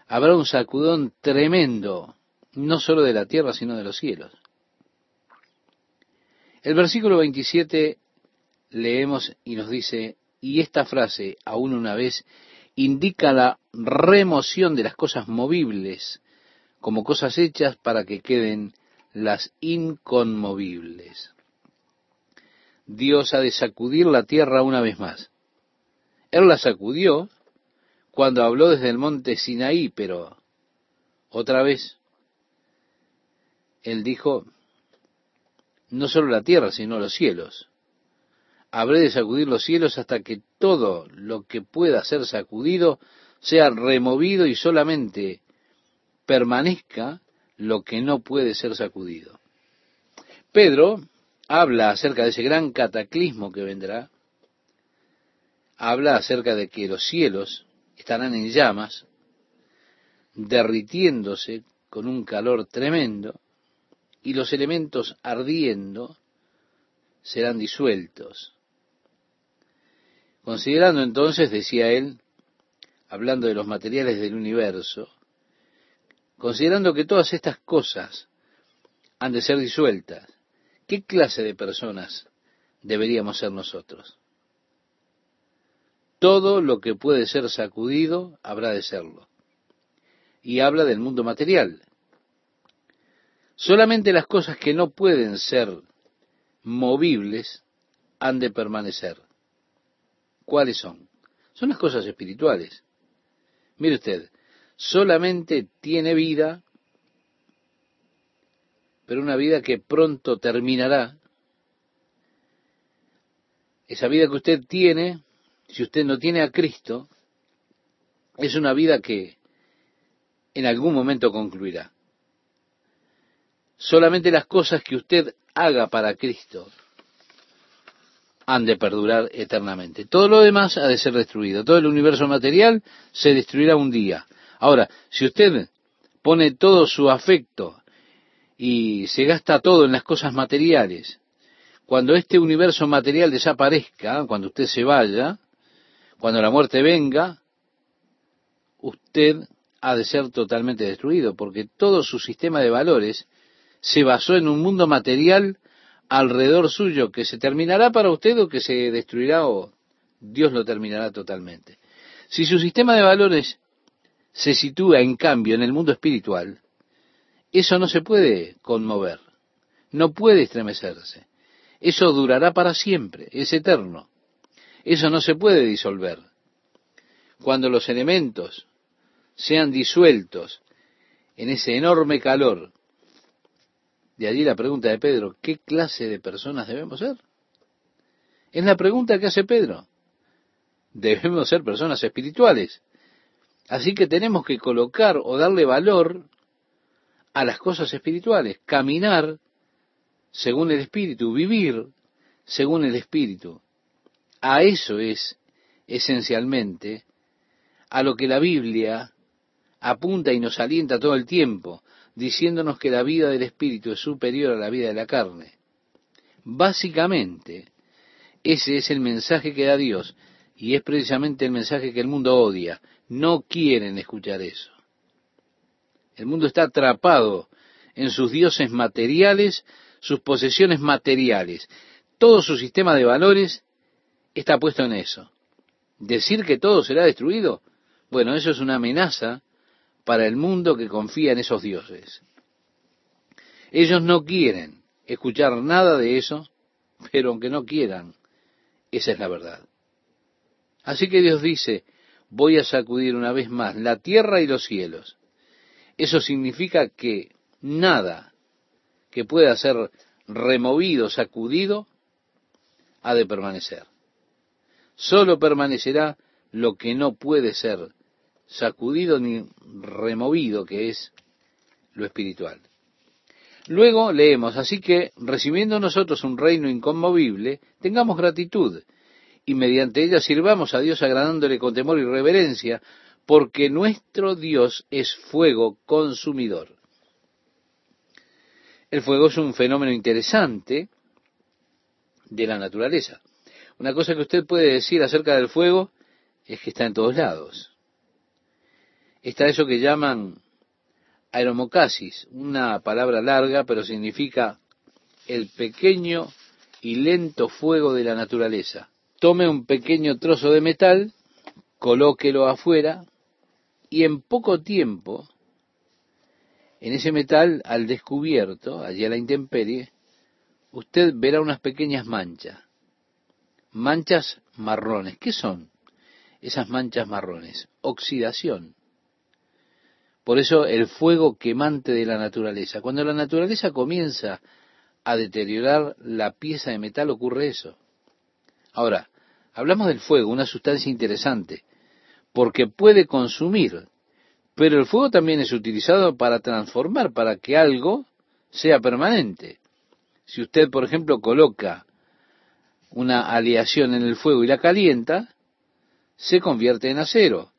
[SPEAKER 1] Habrá un sacudón tremendo, no solo de la tierra, sino de los cielos. El versículo 27 leemos y nos dice, y esta frase, aún una vez, indica la remoción de las cosas movibles como cosas hechas para que queden las inconmovibles. Dios ha de sacudir la tierra una vez más. Él la sacudió cuando habló desde el monte Sinaí, pero otra vez Él dijo, no solo la tierra, sino los cielos. Habré de sacudir los cielos hasta que todo lo que pueda ser sacudido sea removido y solamente permanezca lo que no puede ser sacudido. Pedro habla acerca de ese gran cataclismo que vendrá, habla acerca de que los cielos estarán en llamas, derritiéndose con un calor tremendo, y los elementos ardiendo serán disueltos. Considerando entonces, decía él, hablando de los materiales del universo, considerando que todas estas cosas han de ser disueltas, ¿qué clase de personas deberíamos ser nosotros? Todo lo que puede ser sacudido habrá de serlo. Y habla del mundo material. Solamente las cosas que no pueden ser movibles han de permanecer. ¿Cuáles son? Son las cosas espirituales. Mire usted, solamente tiene vida, pero una vida que pronto terminará. Esa vida que usted tiene, si usted no tiene a Cristo, es una vida que en algún momento concluirá. Solamente las cosas que usted haga para Cristo han de perdurar eternamente. Todo lo demás ha de ser destruido. Todo el universo material se destruirá un día. Ahora, si usted pone todo su afecto y se gasta todo en las cosas materiales, cuando este universo material desaparezca, cuando usted se vaya, cuando la muerte venga, usted ha de ser totalmente destruido, porque todo su sistema de valores se basó en un mundo material alrededor suyo que se terminará para usted o que se destruirá o Dios lo terminará totalmente. Si su sistema de valores se sitúa en cambio en el mundo espiritual, eso no se puede conmover, no puede estremecerse. Eso durará para siempre, es eterno. Eso no se puede disolver. Cuando los elementos sean disueltos en ese enorme calor, de allí la pregunta de Pedro, ¿qué clase de personas debemos ser? Es la pregunta que hace Pedro. Debemos ser personas espirituales. Así que tenemos que colocar o darle valor a las cosas espirituales, caminar según el Espíritu, vivir según el Espíritu. A eso es esencialmente a lo que la Biblia apunta y nos alienta todo el tiempo, diciéndonos que la vida del Espíritu es superior a la vida de la carne. Básicamente, ese es el mensaje que da Dios y es precisamente el mensaje que el mundo odia. No quieren escuchar eso. El mundo está atrapado en sus dioses materiales, sus posesiones materiales. Todo su sistema de valores está puesto en eso. Decir que todo será destruido, bueno, eso es una amenaza para el mundo que confía en esos dioses. Ellos no quieren escuchar nada de eso, pero aunque no quieran, esa es la verdad. Así que Dios dice, voy a sacudir una vez más la tierra y los cielos. Eso significa que nada que pueda ser removido, sacudido, ha de permanecer. Solo permanecerá lo que no puede ser sacudido ni removido, que es lo espiritual. Luego leemos, así que recibiendo nosotros un reino inconmovible, tengamos gratitud y mediante ella sirvamos a Dios agradándole con temor y reverencia, porque nuestro Dios es fuego consumidor. El fuego es un fenómeno interesante de la naturaleza. Una cosa que usted puede decir acerca del fuego es que está en todos lados. Está eso que llaman aeromocasis, una palabra larga, pero significa el pequeño y lento fuego de la naturaleza. Tome un pequeño trozo de metal, colóquelo afuera, y en poco tiempo, en ese metal al descubierto, allí a la intemperie, usted verá unas pequeñas manchas, manchas marrones. ¿Qué son esas manchas marrones? Oxidación. Por eso el fuego quemante de la naturaleza. Cuando la naturaleza comienza a deteriorar la pieza de metal ocurre eso. Ahora, hablamos del fuego, una sustancia interesante, porque puede consumir, pero el fuego también es utilizado para transformar, para que algo sea permanente. Si usted, por ejemplo, coloca una aleación en el fuego y la calienta, se convierte en acero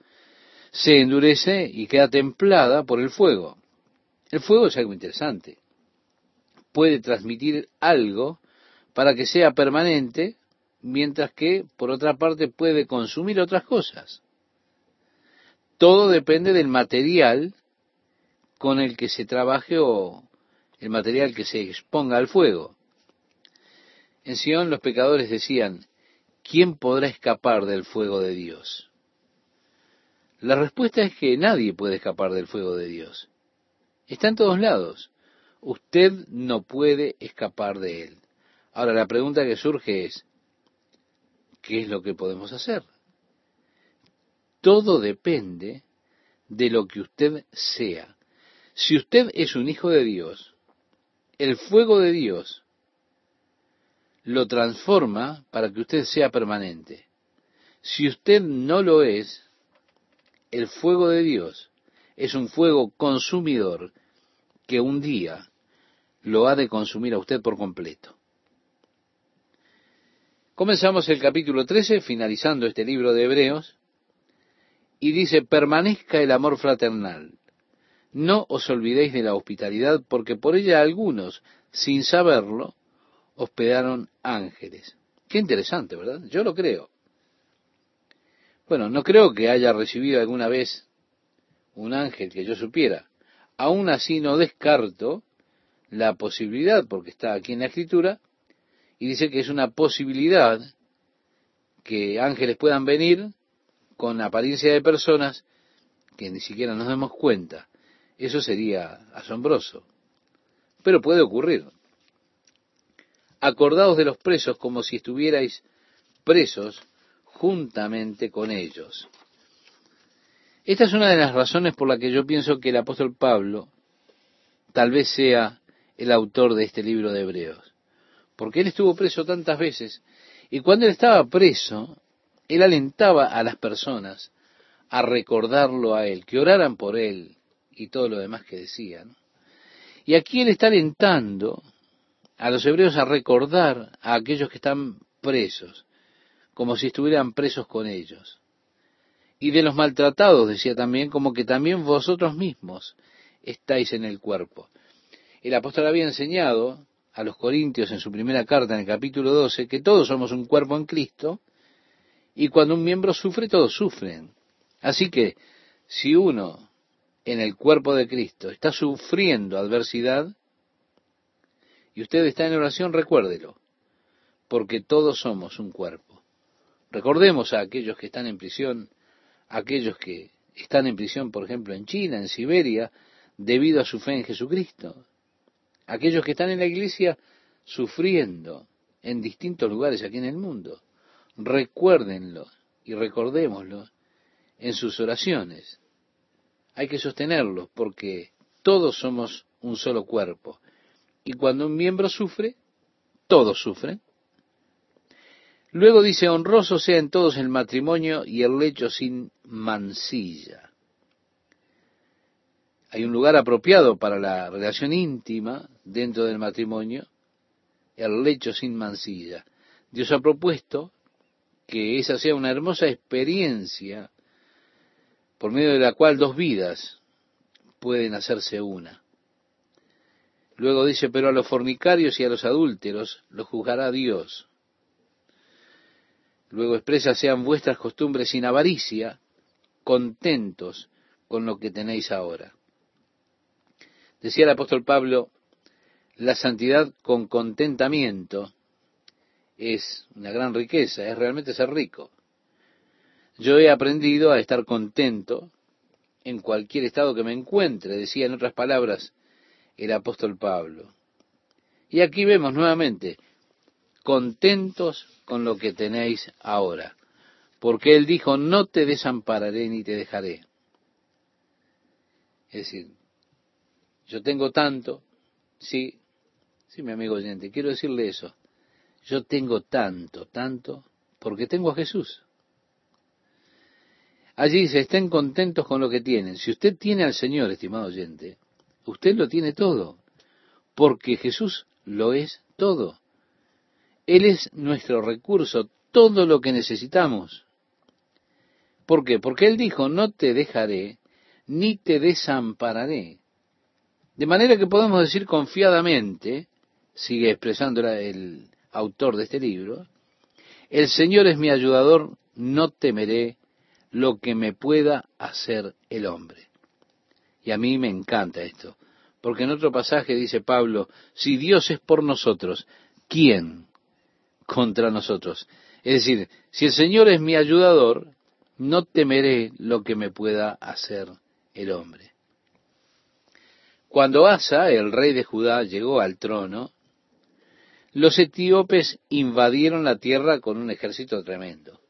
[SPEAKER 1] se endurece y queda templada por el fuego. El fuego es algo interesante. Puede transmitir algo para que sea permanente, mientras que, por otra parte, puede consumir otras cosas. Todo depende del material con el que se trabaje o el material que se exponga al fuego. En Sion los pecadores decían, ¿quién podrá escapar del fuego de Dios? La respuesta es que nadie puede escapar del fuego de Dios. Está en todos lados. Usted no puede escapar de él. Ahora la pregunta que surge es, ¿qué es lo que podemos hacer? Todo depende de lo que usted sea. Si usted es un hijo de Dios, el fuego de Dios lo transforma para que usted sea permanente. Si usted no lo es, el fuego de Dios es un fuego consumidor que un día lo ha de consumir a usted por completo. Comenzamos el capítulo 13, finalizando este libro de Hebreos, y dice, permanezca el amor fraternal. No os olvidéis de la hospitalidad, porque por ella algunos, sin saberlo, hospedaron ángeles. Qué interesante, ¿verdad? Yo lo creo. Bueno, no creo que haya recibido alguna vez un ángel que yo supiera. Aún así no descarto la posibilidad, porque está aquí en la escritura, y dice que es una posibilidad que ángeles puedan venir con apariencia de personas que ni siquiera nos demos cuenta. Eso sería asombroso. Pero puede ocurrir. Acordaos de los presos como si estuvierais presos juntamente con ellos. Esta es una de las razones por la que yo pienso que el apóstol Pablo tal vez sea el autor de este libro de Hebreos. Porque él estuvo preso tantas veces y cuando él estaba preso, él alentaba a las personas a recordarlo a él, que oraran por él y todo lo demás que decían. Y aquí él está alentando a los hebreos a recordar a aquellos que están presos, como si estuvieran presos con ellos. Y de los maltratados, decía también, como que también vosotros mismos estáis en el cuerpo. El apóstol había enseñado a los corintios en su primera carta, en el capítulo 12, que todos somos un cuerpo en Cristo, y cuando un miembro sufre, todos sufren. Así que, si uno en el cuerpo de Cristo está sufriendo adversidad, y usted está en oración, recuérdelo, porque todos somos un cuerpo. Recordemos a aquellos que están en prisión, a aquellos que están en prisión, por ejemplo, en China, en Siberia, debido a su fe en Jesucristo. Aquellos que están en la iglesia sufriendo en distintos lugares aquí en el mundo. Recuérdenlo y recordémoslo en sus oraciones. Hay que sostenerlos porque todos somos un solo cuerpo. Y cuando un miembro sufre, todos sufren. Luego dice, honroso sea en todos el matrimonio y el lecho sin mancilla. Hay un lugar apropiado para la relación íntima dentro del matrimonio, el lecho sin mancilla. Dios ha propuesto que esa sea una hermosa experiencia por medio de la cual dos vidas pueden hacerse una. Luego dice, pero a los fornicarios y a los adúlteros los juzgará Dios. Luego expresa, sean vuestras costumbres sin avaricia, contentos con lo que tenéis ahora. Decía el apóstol Pablo, la santidad con contentamiento es una gran riqueza, es realmente ser rico. Yo he aprendido a estar contento en cualquier estado que me encuentre, decía en otras palabras el apóstol Pablo. Y aquí vemos nuevamente, contentos con lo que tenéis ahora, porque él dijo, no te desampararé ni te dejaré. Es decir, yo tengo tanto, sí, sí, mi amigo oyente, quiero decirle eso, yo tengo tanto, tanto, porque tengo a Jesús. Allí dice, estén contentos con lo que tienen. Si usted tiene al Señor, estimado oyente, usted lo tiene todo, porque Jesús lo es todo. Él es nuestro recurso, todo lo que necesitamos. ¿Por qué? Porque Él dijo, no te dejaré, ni te desampararé. De manera que podemos decir confiadamente, sigue expresando el autor de este libro, el Señor es mi ayudador, no temeré lo que me pueda hacer el hombre. Y a mí me encanta esto, porque en otro pasaje dice Pablo, si Dios es por nosotros, ¿quién contra nosotros? Es decir, si el Señor es mi ayudador, no temeré lo que me pueda hacer el hombre. Cuando Asa, el rey de Judá, llegó al trono, los etíopes invadieron la tierra con un ejército tremendo.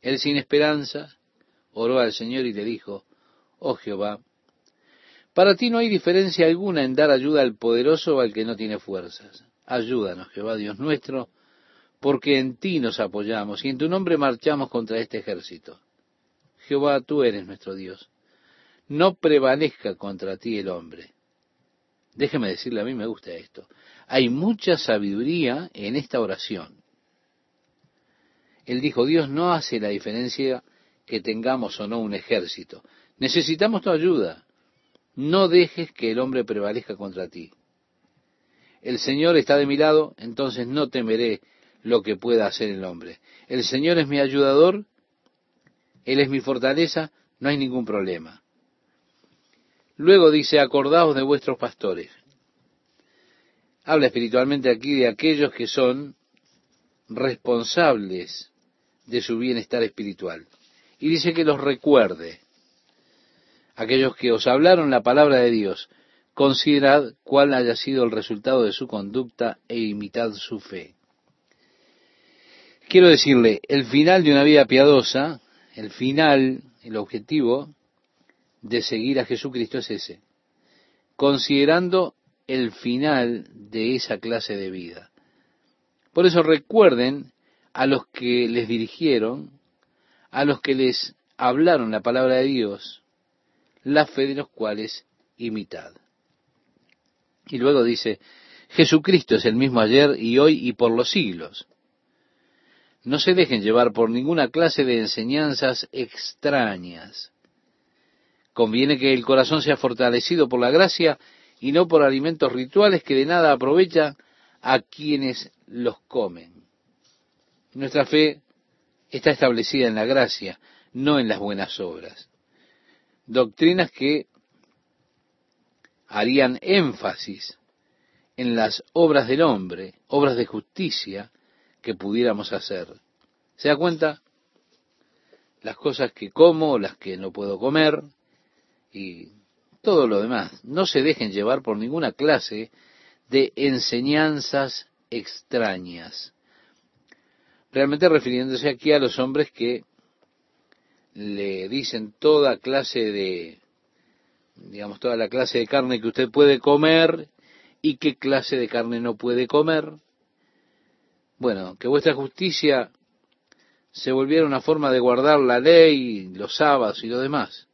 [SPEAKER 1] Él sin esperanza oró al Señor y le dijo, oh Jehová, para ti no hay diferencia alguna en dar ayuda al poderoso o al que no tiene fuerzas. Ayúdanos, Jehová Dios nuestro, porque en ti nos apoyamos y en tu nombre marchamos contra este ejército. Jehová, tú eres nuestro Dios no prevalezca contra ti el hombre. Déjeme decirle, a mí me gusta esto. Hay mucha sabiduría en esta oración. Él dijo, Dios no hace la diferencia que tengamos o no un ejército. Necesitamos tu ayuda. No dejes que el hombre prevalezca contra ti. El Señor está de mi lado, entonces no temeré lo que pueda hacer el hombre. El Señor es mi ayudador, Él es mi fortaleza, no hay ningún problema. Luego dice, acordaos de vuestros pastores. Habla espiritualmente aquí de aquellos que son responsables de su bienestar espiritual. Y dice que los recuerde. Aquellos que os hablaron la palabra de Dios, considerad cuál haya sido el resultado de su conducta e imitad su fe. Quiero decirle, el final de una vida piadosa, el final, el objetivo, de seguir a Jesucristo es ese, considerando el final de esa clase de vida. Por eso recuerden a los que les dirigieron, a los que les hablaron la palabra de Dios, la fe de los cuales imitad. Y luego dice, Jesucristo es el mismo ayer y hoy y por los siglos. No se dejen llevar por ninguna clase de enseñanzas extrañas. Conviene que el corazón sea fortalecido por la gracia y no por alimentos rituales que de nada aprovechan a quienes los comen. Nuestra fe está establecida en la gracia, no en las buenas obras. Doctrinas que harían énfasis en las obras del hombre, obras de justicia que pudiéramos hacer. ¿Se da cuenta? Las cosas que como, las que no puedo comer y todo lo demás. No se dejen llevar por ninguna clase de enseñanzas extrañas. Realmente refiriéndose aquí a los hombres que le dicen toda clase de, digamos, toda la clase de carne que usted puede comer y qué clase de carne no puede comer. Bueno, que vuestra justicia se volviera una forma de guardar la ley, los sábados y lo demás.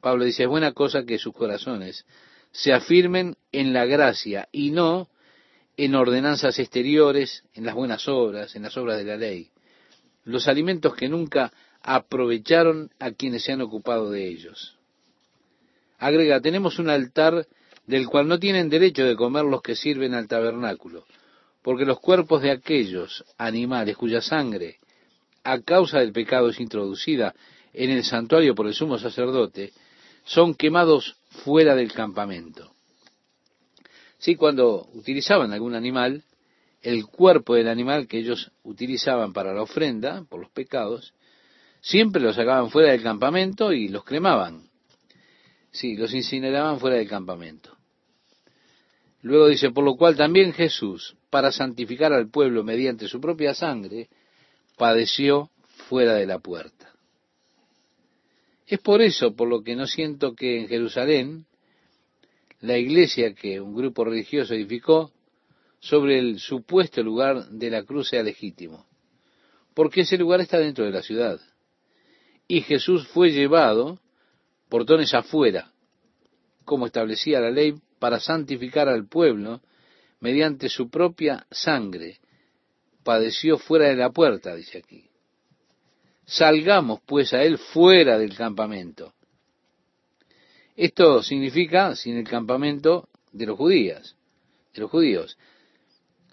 [SPEAKER 1] Pablo dice, es buena cosa que sus corazones se afirmen en la gracia y no en ordenanzas exteriores, en las buenas obras, en las obras de la ley. Los alimentos que nunca aprovecharon a quienes se han ocupado de ellos. Agrega, tenemos un altar del cual no tienen derecho de comer los que sirven al tabernáculo, porque los cuerpos de aquellos animales cuya sangre, a causa del pecado, es introducida en el santuario por el sumo sacerdote, son quemados fuera del campamento. Sí, cuando utilizaban algún animal, el cuerpo del animal que ellos utilizaban para la ofrenda, por los pecados, siempre lo sacaban fuera del campamento y los cremaban. Sí, los incineraban fuera del campamento. Luego dice, por lo cual también Jesús, para santificar al pueblo mediante su propia sangre, padeció fuera de la puerta. Es por eso por lo que no siento que en Jerusalén la iglesia que un grupo religioso edificó sobre el supuesto lugar de la cruz sea legítimo, porque ese lugar está dentro de la ciudad. Y Jesús fue llevado portones afuera, como establecía la ley para santificar al pueblo mediante su propia sangre. Padeció fuera de la puerta, dice aquí. Salgamos pues a él fuera del campamento. Esto significa sin el campamento de los judíos, de los judíos.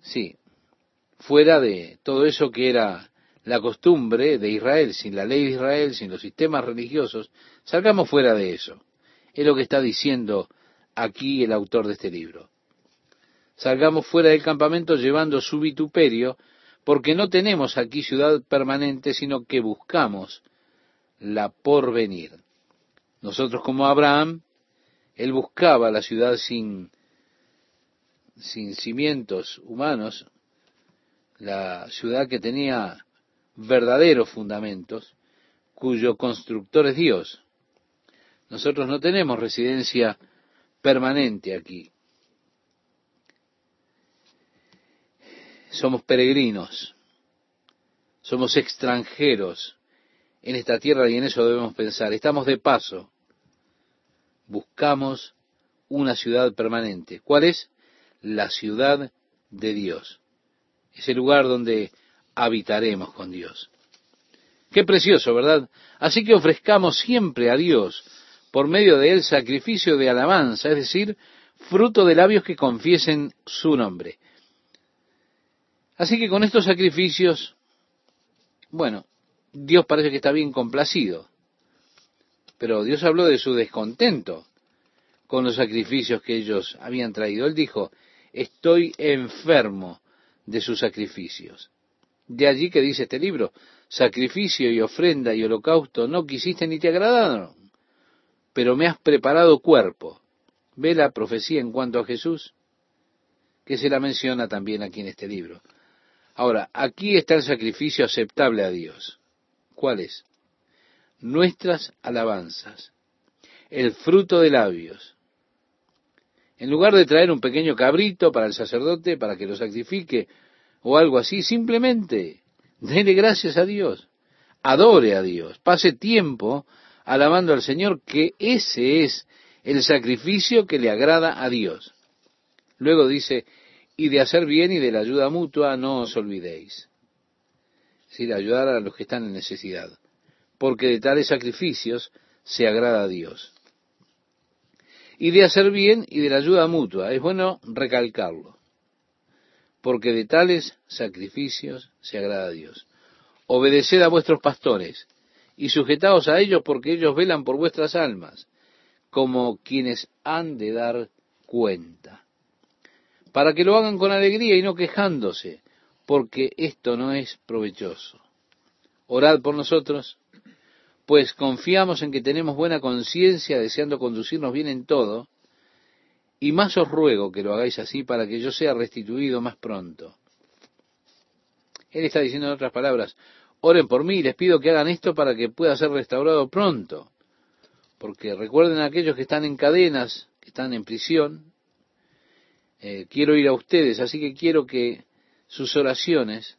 [SPEAKER 1] Sí, fuera de todo eso que era la costumbre de Israel, sin la ley de Israel, sin los sistemas religiosos, salgamos fuera de eso. Es lo que está diciendo aquí el autor de este libro. Salgamos fuera del campamento llevando su vituperio, porque no tenemos aquí ciudad permanente, sino que buscamos la porvenir. Nosotros como Abraham, él buscaba la ciudad sin, sin cimientos humanos, la ciudad que tenía verdaderos fundamentos, cuyo constructor es Dios. Nosotros no tenemos residencia permanente aquí. Somos peregrinos, somos extranjeros en esta tierra y en eso debemos pensar. Estamos de paso, buscamos una ciudad permanente. ¿Cuál es? La ciudad de Dios. Ese lugar donde habitaremos con Dios. Qué precioso, ¿verdad? Así que ofrezcamos siempre a Dios por medio de él sacrificio de alabanza, es decir, fruto de labios que confiesen su nombre. Así que con estos sacrificios, bueno, Dios parece que está bien complacido, pero Dios habló de su descontento con los sacrificios que ellos habían traído. Él dijo, estoy enfermo de sus sacrificios. De allí que dice este libro, sacrificio y ofrenda y holocausto no quisiste ni te agradaron pero me has preparado cuerpo. ¿Ve la profecía en cuanto a Jesús? Que se la menciona también aquí en este libro. Ahora, aquí está el sacrificio aceptable a Dios. ¿Cuál es? Nuestras alabanzas, el fruto de labios. En lugar de traer un pequeño cabrito para el sacerdote, para que lo sacrifique, o algo así, simplemente dele gracias a Dios, adore a Dios, pase tiempo alabando al Señor, que ese es el sacrificio que le agrada a Dios. Luego dice, y de hacer bien y de la ayuda mutua no os olvidéis. Es decir, ayudar a los que están en necesidad, porque de tales sacrificios se agrada a Dios. Y de hacer bien y de la ayuda mutua, es bueno recalcarlo, porque de tales sacrificios se agrada a Dios. Obedeced a vuestros pastores y sujetaos a ellos porque ellos velan por vuestras almas, como quienes han de dar cuenta, para que lo hagan con alegría y no quejándose, porque esto no es provechoso. Orad por nosotros, pues confiamos en que tenemos buena conciencia, deseando conducirnos bien en todo, y más os ruego que lo hagáis así para que yo sea restituido más pronto. Él está diciendo en otras palabras, oren por mí y les pido que hagan esto para que pueda ser restaurado pronto. Porque recuerden a aquellos que están en cadenas, que están en prisión, eh, quiero ir a ustedes, así que quiero que sus oraciones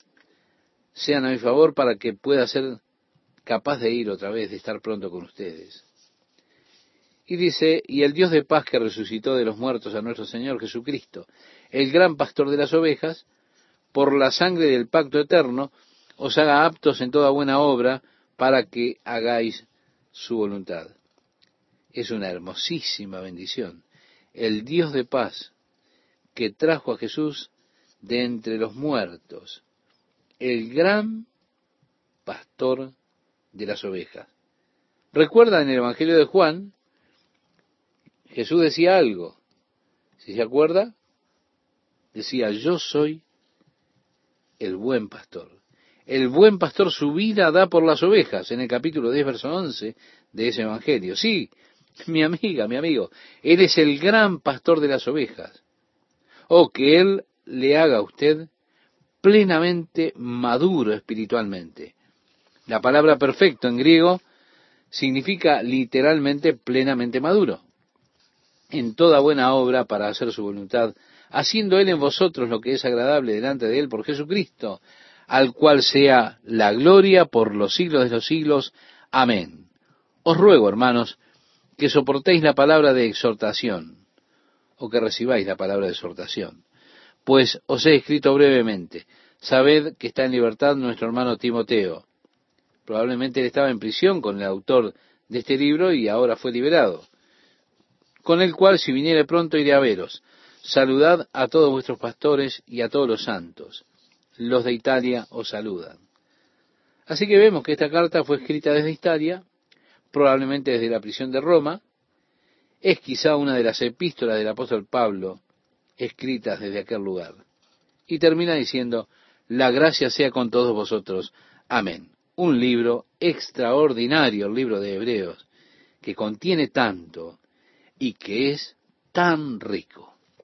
[SPEAKER 1] sean a mi favor para que pueda ser capaz de ir otra vez, de estar pronto con ustedes. Y dice, y el Dios de paz que resucitó de los muertos a nuestro Señor Jesucristo, el gran pastor de las ovejas, por la sangre del pacto eterno, os haga aptos en toda buena obra para que hagáis su voluntad. Es una hermosísima bendición. El Dios de paz que trajo a Jesús de entre los muertos, el gran pastor de las ovejas. Recuerda en el Evangelio de Juan, Jesús decía algo, si se acuerda, decía, yo soy el buen pastor. El buen pastor su vida da por las ovejas, en el capítulo 10, verso 11 de ese Evangelio. Sí, mi amiga, mi amigo, Él es el gran pastor de las ovejas. O que Él le haga a usted plenamente maduro espiritualmente. La palabra perfecto en griego significa literalmente plenamente maduro. En toda buena obra para hacer su voluntad, haciendo Él en vosotros lo que es agradable delante de Él por Jesucristo, al cual sea la gloria por los siglos de los siglos. Amén. Os ruego, hermanos, que soportéis la palabra de exhortación, o que recibáis la palabra de exhortación. Pues os he escrito brevemente, sabed que está en libertad nuestro hermano Timoteo. Probablemente él estaba en prisión con el autor de este libro y ahora fue liberado, con el cual si viniere pronto iré a veros Saludad a todos vuestros pastores y a todos los santos. Los de Italia os saludan. Así que vemos que esta carta fue escrita desde Italia, probablemente desde la prisión de Roma. Es quizá una de las epístolas del apóstol Pablo escritas desde aquel lugar. Y termina diciendo, la gracia sea con todos vosotros. Amén. Un libro extraordinario, el libro de Hebreos, que contiene tanto y que es tan rico.